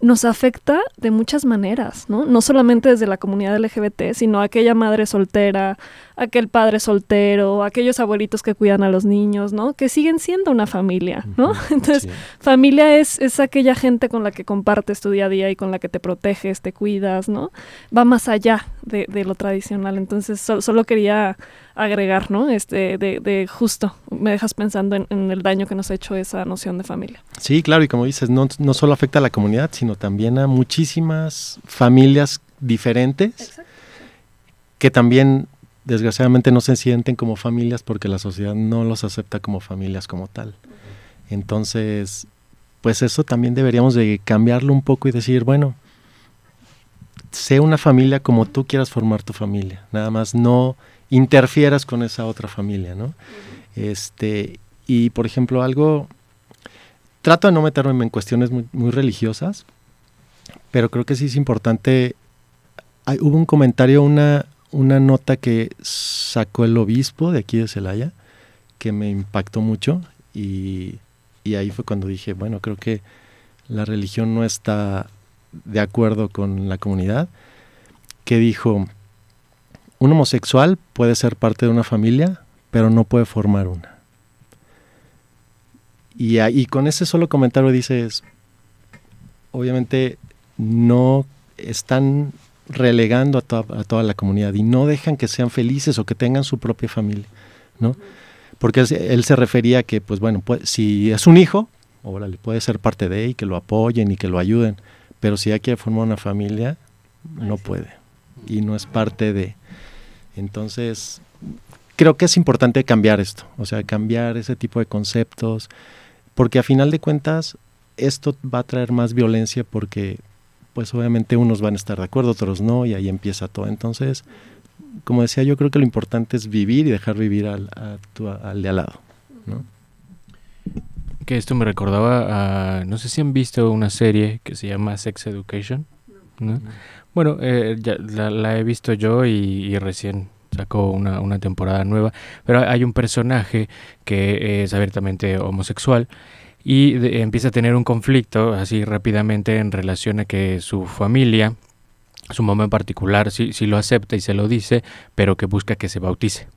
nos afecta de muchas maneras, ¿no? No solamente desde la comunidad LGBT, sino aquella madre soltera, aquel padre soltero, aquellos abuelitos que cuidan a los niños, ¿no? Que siguen siendo una familia, ¿no? Entonces, familia es, es aquella gente con la que compartes tu día a día y con la que te proteges, te cuidas, ¿no? Va más allá de, de lo tradicional. Entonces, solo quería agregar, ¿no? Este, de, de justo, me dejas pensando en, el daño que nos ha hecho esa noción de familia. Sí, claro, y como dices, no, no solo afecta a la comunidad, sino también a muchísimas familias diferentes que también desgraciadamente no se sienten como familias porque la sociedad no los acepta como familias como tal. Entonces, pues eso también deberíamos de cambiarlo un poco y decir, bueno, sé una familia como tú quieras formar tu familia, nada más no interfieras con esa otra familia, ¿no? Este, y por ejemplo, algo, trato de no meterme en cuestiones muy, muy religiosas, pero creo que sí es importante, hay, hubo un comentario, una, una nota que sacó el obispo de aquí de Celaya, que me impactó mucho y, y ahí fue cuando dije, bueno, creo que la religión no está de acuerdo con la comunidad, que dijo, un homosexual puede ser parte de una familia, pero no puede formar una. Y, ahí, con ese solo comentario dices, obviamente no están relegando a, a, toda la comunidad y no dejan que sean felices o que tengan su propia familia, ¿no? Porque él, se refería a que, pues bueno, si es un hijo, órale, puede ser parte de él y que lo apoyen y que lo ayuden, pero si ya quiere formar una familia, no puede y no es parte de. Entonces, creo que es importante cambiar esto, o sea, cambiar ese tipo de conceptos, porque a final de cuentas esto va a traer más violencia porque pues obviamente unos van a estar de acuerdo, otros no, y ahí empieza todo. Entonces, como decía, yo creo que lo importante es vivir y dejar vivir al, al de al lado. ¿no? Que esto me recordaba a, no sé si han visto una serie que se llama Sex Education. ¿no? Bueno, eh, ya la, he visto yo y, recién sacó una, una, temporada nueva, pero hay un personaje que es abiertamente homosexual y empieza a tener un conflicto así rápidamente en relación a que su familia, su mamá en particular, sí, sí lo acepta y se lo dice, pero que busca que se bautice.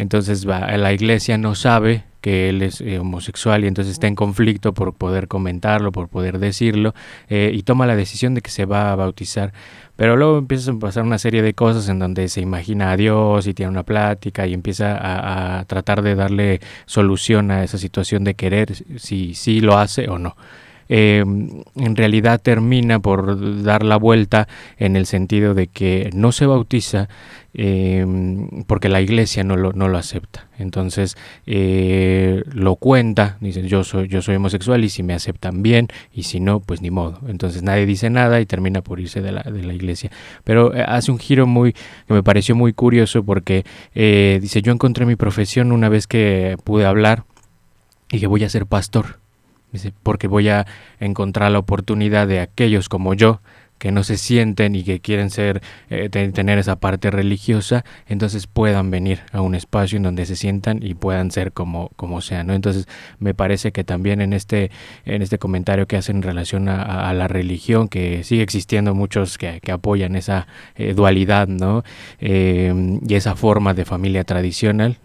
Entonces va, la iglesia no sabe que él es eh, homosexual y entonces está en conflicto por poder comentarlo, por poder decirlo, eh, y toma la decisión de que se va a bautizar. Pero luego empieza a pasar una serie de cosas en donde se imagina a Dios y tiene una plática y empieza a, tratar de darle solución a esa situación de querer si sí lo hace o no. Eh, en realidad termina por dar la vuelta en el sentido de que no se bautiza eh, porque la iglesia no lo, no lo acepta. Entonces eh, lo cuenta, dice yo soy, yo soy homosexual y si me aceptan bien y si no, pues ni modo. Entonces nadie dice nada y termina por irse de la, de la iglesia. Pero hace un giro muy que me pareció muy curioso porque dice yo encontré mi profesión una vez que pude hablar y que voy a ser pastor porque voy a encontrar la oportunidad de aquellos como yo que no se sienten y que quieren ser eh, tener esa parte religiosa, entonces puedan venir a un espacio en donde se sientan y puedan ser como como sean, ¿no? Entonces me parece que también en este en este comentario que hacen en relación a, la religión que sigue existiendo muchos que, apoyan esa eh, dualidad, ¿no? Eh, y esa forma de familia tradicional.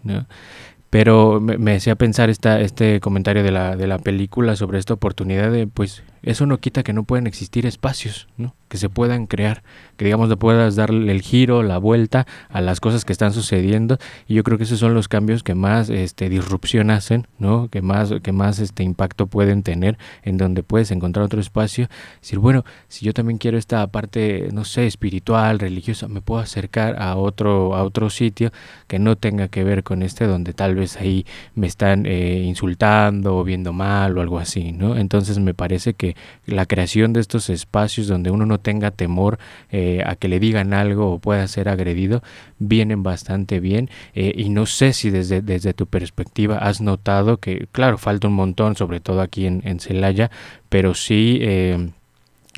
Pero me, me hacía pensar esta, este comentario de la, de la película sobre esta oportunidad de, pues, eso no quita que no puedan existir espacios, ¿no? que se puedan crear, que digamos le puedas darle el giro, la vuelta a las cosas que están sucediendo y yo creo que esos son los cambios que más este disrupción hacen, ¿no? Que más que más este impacto pueden tener en donde puedes encontrar otro espacio, decir, bueno, si yo también quiero esta parte, no sé, espiritual, religiosa, me puedo acercar a otro a otro sitio que no tenga que ver con este donde tal vez ahí me están eh, insultando o viendo mal o algo así, ¿no? Entonces me parece que la creación de estos espacios donde uno no tenga temor eh, a que le digan algo o pueda ser agredido, vienen bastante bien. Eh, y no sé si desde, desde tu perspectiva has notado que, claro, falta un montón, sobre todo aquí en, en Celaya, pero sí eh,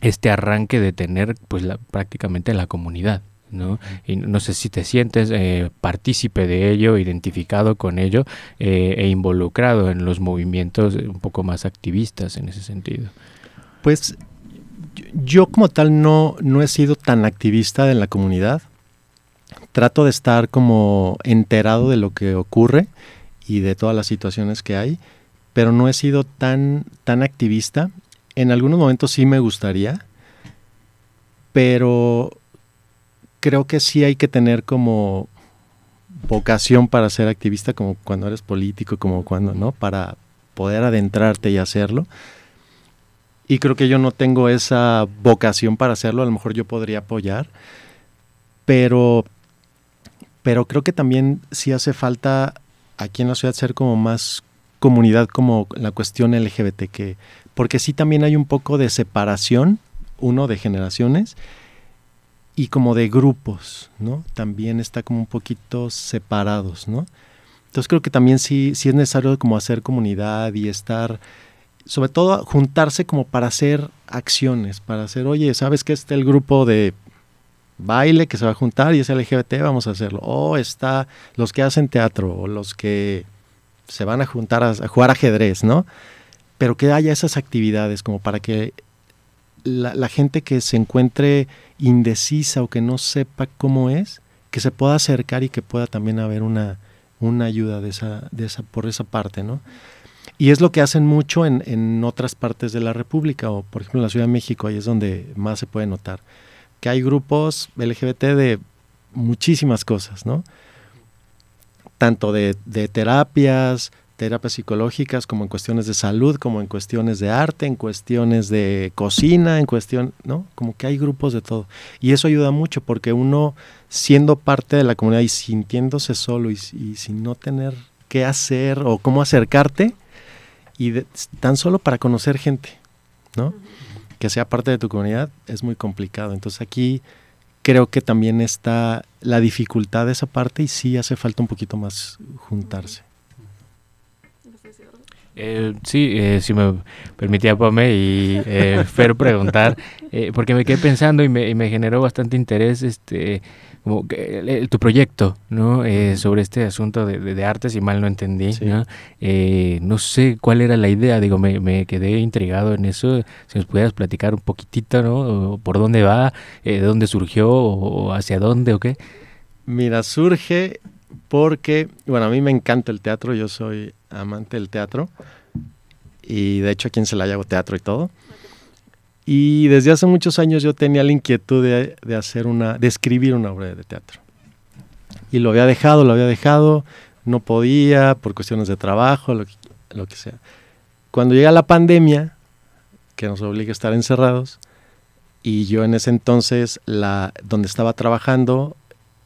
este arranque de tener pues la, prácticamente la comunidad. ¿no? Y no sé si te sientes partícipe de ello, identificado con ello e involucrado en los movimientos un poco más activistas en ese sentido. Pues yo como tal no, no he sido tan activista de la comunidad. Trato de estar como enterado de lo que ocurre y de todas las situaciones que hay, pero no he sido tan, tan activista. En algunos momentos sí me gustaría, pero creo que sí hay que tener como vocación para ser activista, como cuando eres político, como cuando, ¿no? Para poder adentrarte y hacerlo y creo que yo no tengo esa vocación para hacerlo, a lo mejor yo podría apoyar, pero, pero creo que también sí hace falta aquí en la ciudad ser como más comunidad como la cuestión LGBT, que, porque sí también hay un poco de separación, uno de generaciones, y como de grupos, ¿no? También está como un poquito separados, ¿no? Entonces creo que también sí, sí es necesario como hacer comunidad y estar sobre todo juntarse como para hacer acciones, para hacer, oye, ¿sabes que está el grupo de baile que se va a juntar y es LGBT, vamos a hacerlo? O está los que hacen teatro o los que se van a juntar a, jugar ajedrez, ¿no? Pero que haya esas actividades como para que la, gente que se encuentre indecisa o que no sepa cómo es, que se pueda acercar y que pueda también haber una, una ayuda de esa, de esa, por esa parte, ¿no? Y es lo que hacen mucho en, en, otras partes de la República, o por ejemplo en la Ciudad de México, ahí es donde más se puede notar, que hay grupos LGBT de muchísimas cosas, ¿no? Tanto de, de terapias, terapias psicológicas, como en cuestiones de salud, como en cuestiones de arte, en cuestiones de cocina, en cuestión, ¿no? Como que hay grupos de todo. Y eso ayuda mucho porque uno, siendo parte de la comunidad y sintiéndose solo y, y sin no tener qué hacer o cómo acercarte, y tan solo para conocer gente, ¿no? Que sea parte de tu comunidad es muy complicado. Entonces aquí creo que también está la dificultad de esa parte y sí hace falta un poquito más juntarse. Eh, sí, eh, si me permitía Pame y eh, Fer preguntar, eh, porque me quedé pensando y me, y me generó bastante interés este como que, tu proyecto, ¿no? Sobre este asunto de, de, arte, si mal no entendí, ¿no? No sé cuál era la idea, digo, me, me, quedé intrigado en eso, si nos pudieras platicar un poquitito, ¿no? ¿Por dónde va? ¿De dónde surgió? ¿O hacia dónde o qué? Mira, surge porque, bueno, a mí me encanta el teatro, yo soy amante del teatro y de hecho aquí en Celaya hago teatro y todo. Y desde hace muchos años yo tenía la inquietud de, de, hacer una, de escribir una obra de teatro. Y lo había dejado, lo había dejado, no podía por cuestiones de trabajo, lo que, lo que sea. Cuando llega la pandemia, que nos obliga a estar encerrados, y yo en ese entonces, la, donde estaba trabajando,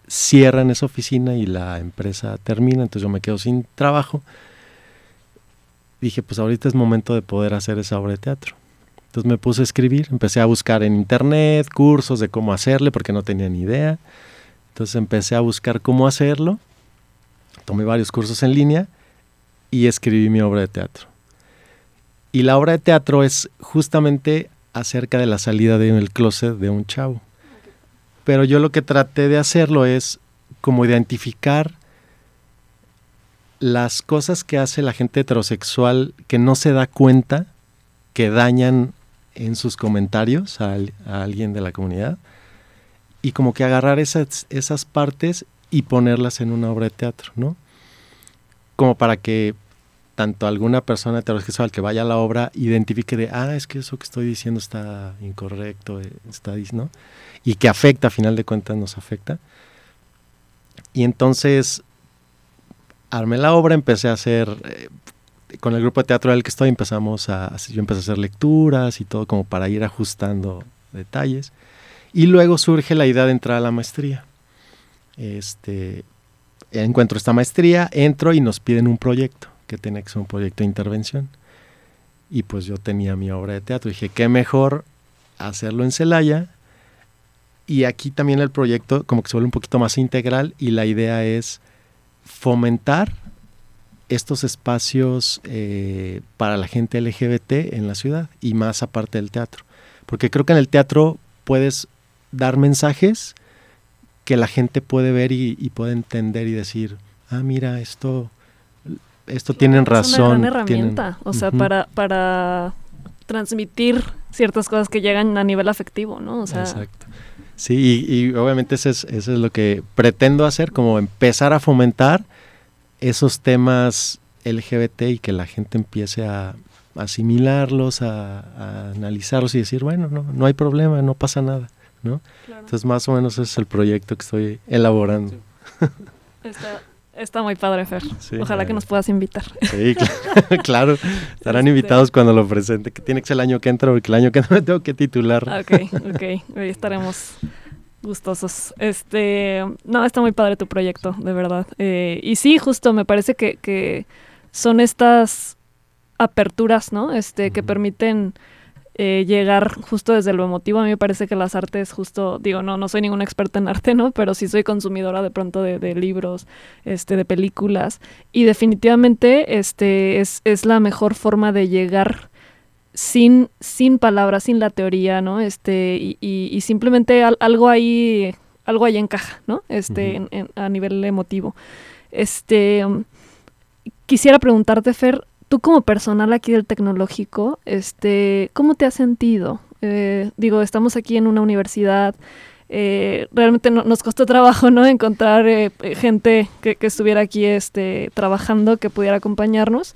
cierran esa oficina y la empresa termina, entonces yo me quedo sin trabajo. Dije, pues ahorita es momento de poder hacer esa obra de teatro. Entonces me puse a escribir, empecé a buscar en internet cursos de cómo hacerle porque no tenía ni idea. Entonces empecé a buscar cómo hacerlo, tomé varios cursos en línea y escribí mi obra de teatro. Y la obra de teatro es justamente acerca de la salida del closet de un chavo. Pero yo lo que traté de hacerlo es como identificar las cosas que hace la gente heterosexual que no se da cuenta que dañan en sus comentarios a, alguien de la comunidad y como que agarrar esas, esas partes y ponerlas en una obra de teatro, ¿no? Como para que tanto alguna persona heterosexual que vaya a la obra identifique de, ah, es que eso que estoy diciendo está incorrecto, eh, está, ¿no? Y que afecta, a final de cuentas nos afecta. Y entonces armé la obra, empecé a hacer, eh, con el grupo de teatro del que estoy, empezamos a, yo empecé a hacer lecturas y todo como para ir ajustando detalles. Y luego surge la idea de entrar a la maestría. Este, encuentro esta maestría, entro y nos piden un proyecto que tenía que ser un proyecto de intervención. Y pues yo tenía mi obra de teatro. Dije, qué mejor hacerlo en Celaya. Y aquí también el proyecto como que se vuelve un poquito más integral y la idea es fomentar estos espacios eh, para la gente LGBT en la ciudad y más aparte del teatro. Porque creo que en el teatro puedes dar mensajes que la gente puede ver y, y puede entender y decir, ah, mira, esto esto tienen razón. Es una herramienta, o sea, para, para transmitir ciertas cosas que llegan a nivel afectivo, ¿no? O sea, Exacto. Sí, y, obviamente eso es, eso es lo que pretendo hacer, como empezar a fomentar esos temas LGBT y que la gente empiece a asimilarlos, a, analizarlos y decir, bueno, no, no hay problema, no pasa nada, ¿no? Entonces más o menos ese es el proyecto que estoy elaborando. Está, Está muy padre, Fer. Ojalá que nos puedas invitar. Sí, claro. Estarán este invitados cuando lo presente, que tiene que ser el año que entra, porque el año que entra me tengo que titular. Ok, ok. Hoy estaremos gustosos. Este, no, está muy padre tu proyecto, de verdad. Eh, y sí, justo me parece que, que son estas aperturas, ¿no? Este, que permiten eh, llegar justo desde lo emotivo. A mí me parece que las artes, justo, digo, no, no soy ninguna experta en arte, ¿no? Pero sí soy consumidora de pronto de, libros, este, de películas. Y definitivamente este, es, es la mejor forma de llegar sin, sin palabras, sin la teoría, ¿no? Este, y, y, simplemente algo ahí, algo ahí encaja, ¿no? Este, a nivel emotivo. Este, quisiera preguntarte, Fer, tú como personal aquí del tecnológico, este, ¿cómo te has sentido? Eh, digo, estamos aquí en una universidad, eh, realmente nos costó trabajo, ¿no? Encontrar eh, gente que, estuviera aquí este, trabajando, que pudiera acompañarnos.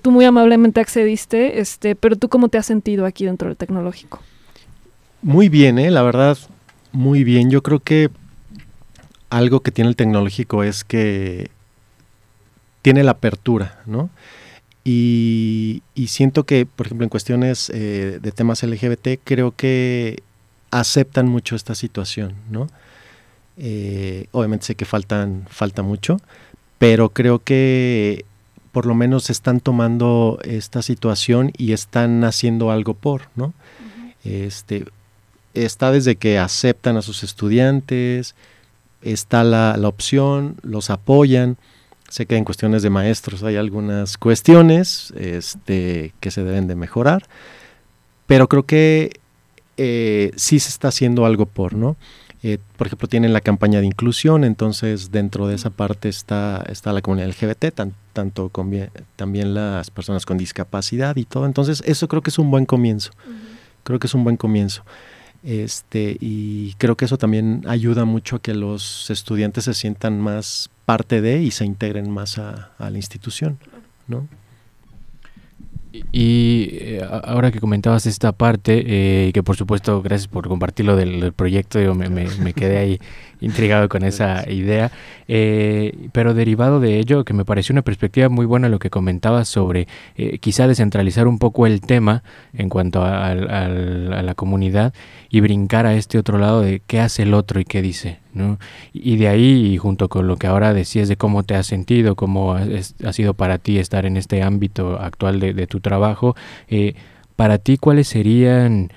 tú muy amablemente accediste, este, pero tú cómo te has sentido aquí dentro del tecnológico? Muy bien, ¿eh? la verdad, muy bien. Yo creo que algo que tiene el tecnológico es que tiene la apertura, ¿no? Y, siento que, por ejemplo, en cuestiones eh, de temas LGBT, creo que aceptan mucho esta situación, ¿no? Eh, obviamente sé que faltan, falta mucho, pero creo que por lo menos están tomando esta situación y están haciendo algo por, ¿no? este, está desde que aceptan a sus estudiantes, está la, la opción, los apoyan, Sé que en cuestiones de maestros hay algunas cuestiones este, que se deben de mejorar, pero creo que eh, sí se está haciendo algo por, ¿no? Eh, por ejemplo, tienen la campaña de inclusión, entonces dentro de esa parte está, está la comunidad LGBT, tanto también las personas con discapacidad y todo. Entonces, eso creo que es un buen comienzo. Creo que es un buen comienzo. Este, y creo que eso también ayuda mucho a que los estudiantes se sientan más parte de y se integren más a, a la institución, ¿no? Y eh, ahora que comentabas esta parte, eh, que por supuesto, gracias por compartirlo del, del proyecto, yo me, me, me, quedé ahí intrigado con esa idea, eh, pero derivado de ello, que me pareció una perspectiva muy buena lo que comentabas sobre eh, quizá descentralizar un poco el tema en cuanto a, a, a, la comunidad y brincar a este otro lado de qué hace el otro y qué dice. ¿no? Y de ahí, y junto con lo que ahora decías de cómo te has sentido, cómo ha, es, ha sido para ti estar en este ámbito actual de, de tu trabajo, eh, para ti, ¿cuáles serían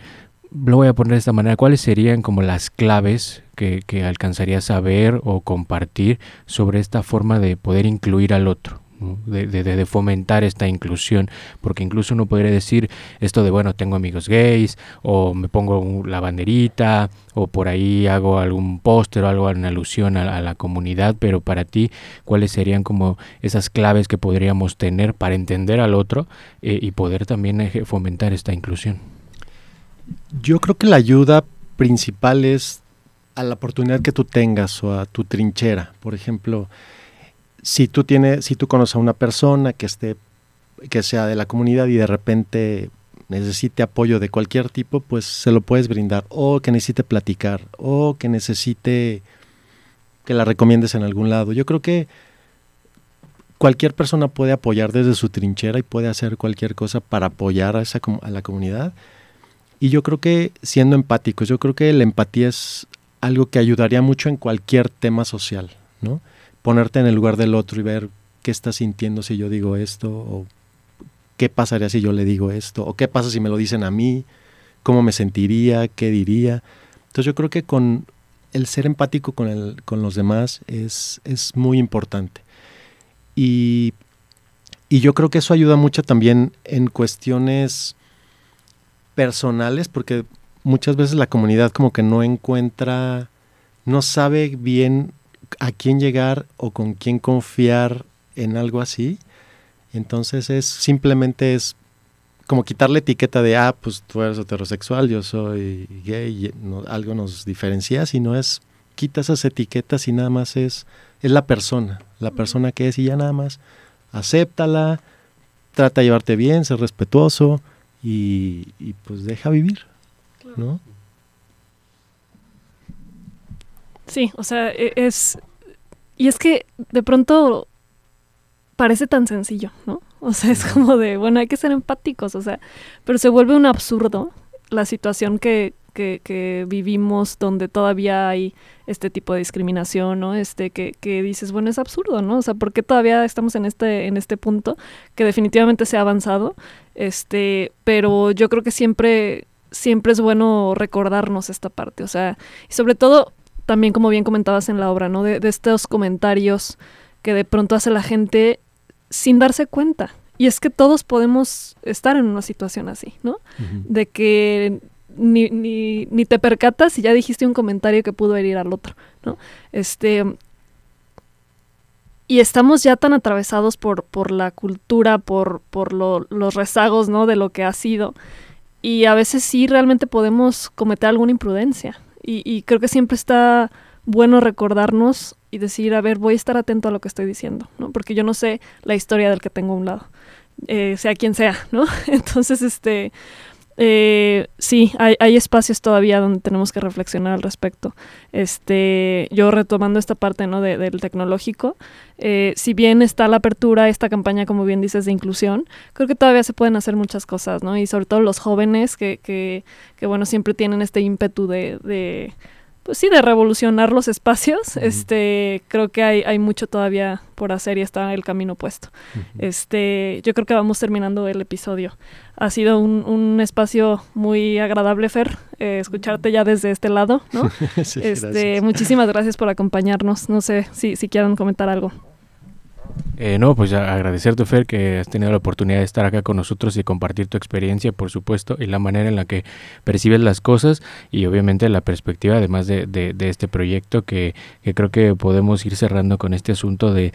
lo voy a poner de esta manera, ¿cuáles serían como las claves que, que alcanzarías a ver o compartir sobre esta forma de poder incluir al otro? De, de, de, fomentar esta inclusión, porque incluso uno podría decir esto de, bueno, tengo amigos gays, o me pongo la banderita, o por ahí hago algún póster o algo en alusión a, a, la comunidad, pero para ti, ¿cuáles serían como esas claves que podríamos tener para entender al otro eh, y poder también fomentar esta inclusión? Yo creo que la ayuda principal es a la oportunidad que tú tengas o a tu trinchera. Por ejemplo, si tú tienes, si tú conoces a una persona que esté, que sea de la comunidad y de repente necesite apoyo de cualquier tipo, pues se lo puedes brindar. O que necesite platicar, o que necesite que la recomiendes en algún lado. Yo creo que cualquier persona puede apoyar desde su trinchera y puede hacer cualquier cosa para apoyar a, esa, a la comunidad. Y yo creo que siendo empáticos, yo creo que la empatía es algo que ayudaría mucho en cualquier tema social, ¿no? Ponerte en el lugar del otro y ver qué está sintiendo si yo digo esto, o qué pasaría si yo le digo esto, o qué pasa si me lo dicen a mí, cómo me sentiría, qué diría. Entonces yo creo que con el ser empático con, el, con los demás es, es muy importante. Y, y yo creo que eso ayuda mucho también en cuestiones personales, porque muchas veces la comunidad como que no encuentra, no sabe bien a quién llegar o con quién confiar en algo así. Entonces es simplemente es como quitarle etiqueta de, ah, pues tú eres heterosexual, yo soy gay, no, algo nos diferencia, sino es, quita esas etiquetas y nada más es, es la persona, la persona que es y ya nada más, acéptala, trata de llevarte bien, ser respetuoso, y, y pues deja vivir, ¿no? Sí, o sea, e, es... Y es que de pronto parece tan sencillo, ¿no? O sea, es como de, bueno, hay que ser empáticos, o sea, pero se vuelve un absurdo la situación que, que, que, vivimos donde todavía hay este tipo de discriminación, ¿no? Este, que, que, dices, bueno, es absurdo, ¿no? O sea, ¿por qué todavía estamos en este, en este punto que definitivamente se ha avanzado? Este, pero yo creo que siempre, siempre es bueno recordarnos esta parte, o sea, y sobre todo, también como bien comentabas en la obra, ¿no? De, de estos comentarios que de pronto hace la gente sin darse cuenta. Y es que todos podemos estar en una situación así, ¿no? Uh -huh. De que ni, ni, ni te percatas y ya dijiste un comentario que pudo herir al otro, ¿no? Este, y estamos ya tan atravesados por, por la cultura, por, por lo, los rezagos, ¿no? De lo que ha sido. Y a veces sí realmente podemos cometer alguna imprudencia. Y, y creo que siempre está bueno recordarnos y decir, a ver, voy a estar atento a lo que estoy diciendo, ¿no? Porque yo no sé la historia del que tengo a un lado, eh, sea quien sea, ¿no? Entonces, este, eh, sí, hay, espacios todavía donde tenemos que reflexionar al respecto. Este, yo retomando esta parte ¿no? de, del tecnológico, eh, si bien está la apertura, esta campaña, como bien dices, de inclusión, creo que todavía se pueden hacer muchas cosas, ¿no? Y sobre todo los jóvenes que, que, que bueno, siempre tienen este ímpetu de pues sí, de revolucionar los espacios. Uh -huh. Este, creo que hay, hay mucho todavía por hacer y está el camino puesto. Uh -huh. Este, yo creo que vamos terminando el episodio. Ha sido un, un espacio muy agradable, Fer, eh, escucharte ya desde este lado, ¿no? sí, este, gracias. muchísimas gracias por acompañarnos. No sé si, si quieran comentar algo. Eh, no, pues agradecerte, Fer, que has tenido la oportunidad de estar acá con nosotros y compartir tu experiencia, por supuesto, y la manera en la que percibes las cosas y obviamente la perspectiva, además de, de, este proyecto, que, que, creo que podemos ir cerrando con este asunto de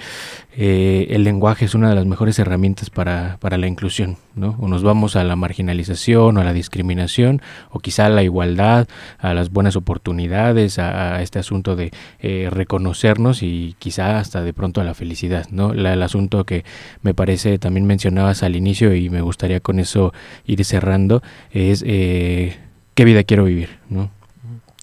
eh, el lenguaje es una de las mejores herramientas para, para la inclusión, ¿no? O nos vamos a la marginalización o a la discriminación, o quizá a la igualdad, a las buenas oportunidades, a, este asunto de eh, reconocernos y quizá hasta de pronto a la felicidad, ¿no? La, el asunto que me parece también mencionabas al inicio y me gustaría con eso ir cerrando es eh, qué vida quiero vivir, ¿no?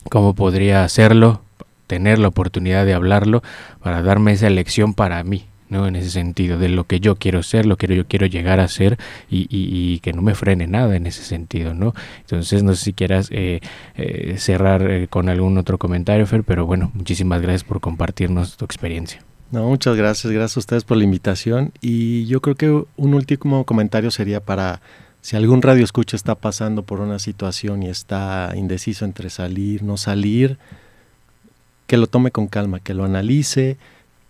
¿Cómo podría hacerlo? Tener la oportunidad de hablarlo para darme esa elección para mí, ¿no? En ese sentido, de lo que yo quiero ser, lo que yo quiero llegar a ser y, y, que no me frene nada en ese sentido, ¿no? Entonces, no sé si quieras eh, eh, cerrar con algún otro comentario, Fer, pero bueno, muchísimas gracias por compartirnos tu experiencia. No, muchas gracias, gracias a ustedes por la invitación. Y yo creo que un último comentario sería para si algún radio escucha está pasando por una situación y está indeciso entre salir, no salir, que lo tome con calma, que lo analice,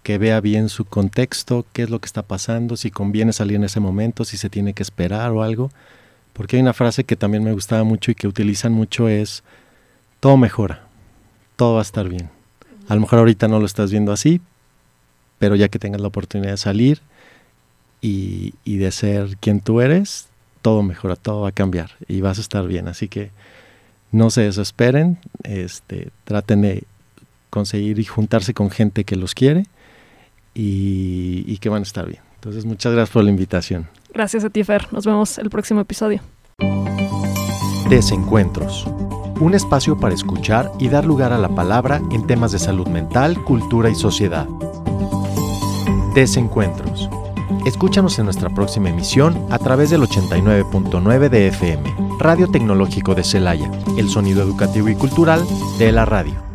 que vea bien su contexto, qué es lo que está pasando, si conviene salir en ese momento, si se tiene que esperar o algo. Porque hay una frase que también me gustaba mucho y que utilizan mucho es, todo mejora, todo va a estar bien. A lo mejor ahorita no lo estás viendo así, pero ya que tengas la oportunidad de salir y, de ser quien tú eres, todo mejora, todo va a cambiar y vas a estar bien. Así que no se desesperen, este, traten de conseguir y juntarse con gente que los quiere y, y que van a estar bien. Entonces, muchas gracias por la invitación. Gracias a ti, Fer. Nos vemos el próximo episodio. Desencuentros. Un espacio para escuchar y dar lugar a la palabra en temas de salud mental, cultura y sociedad. Desencuentros. Escúchanos en nuestra próxima emisión a través del 89.9 de FM, Radio Tecnológico de Celaya, el sonido educativo y cultural de la radio.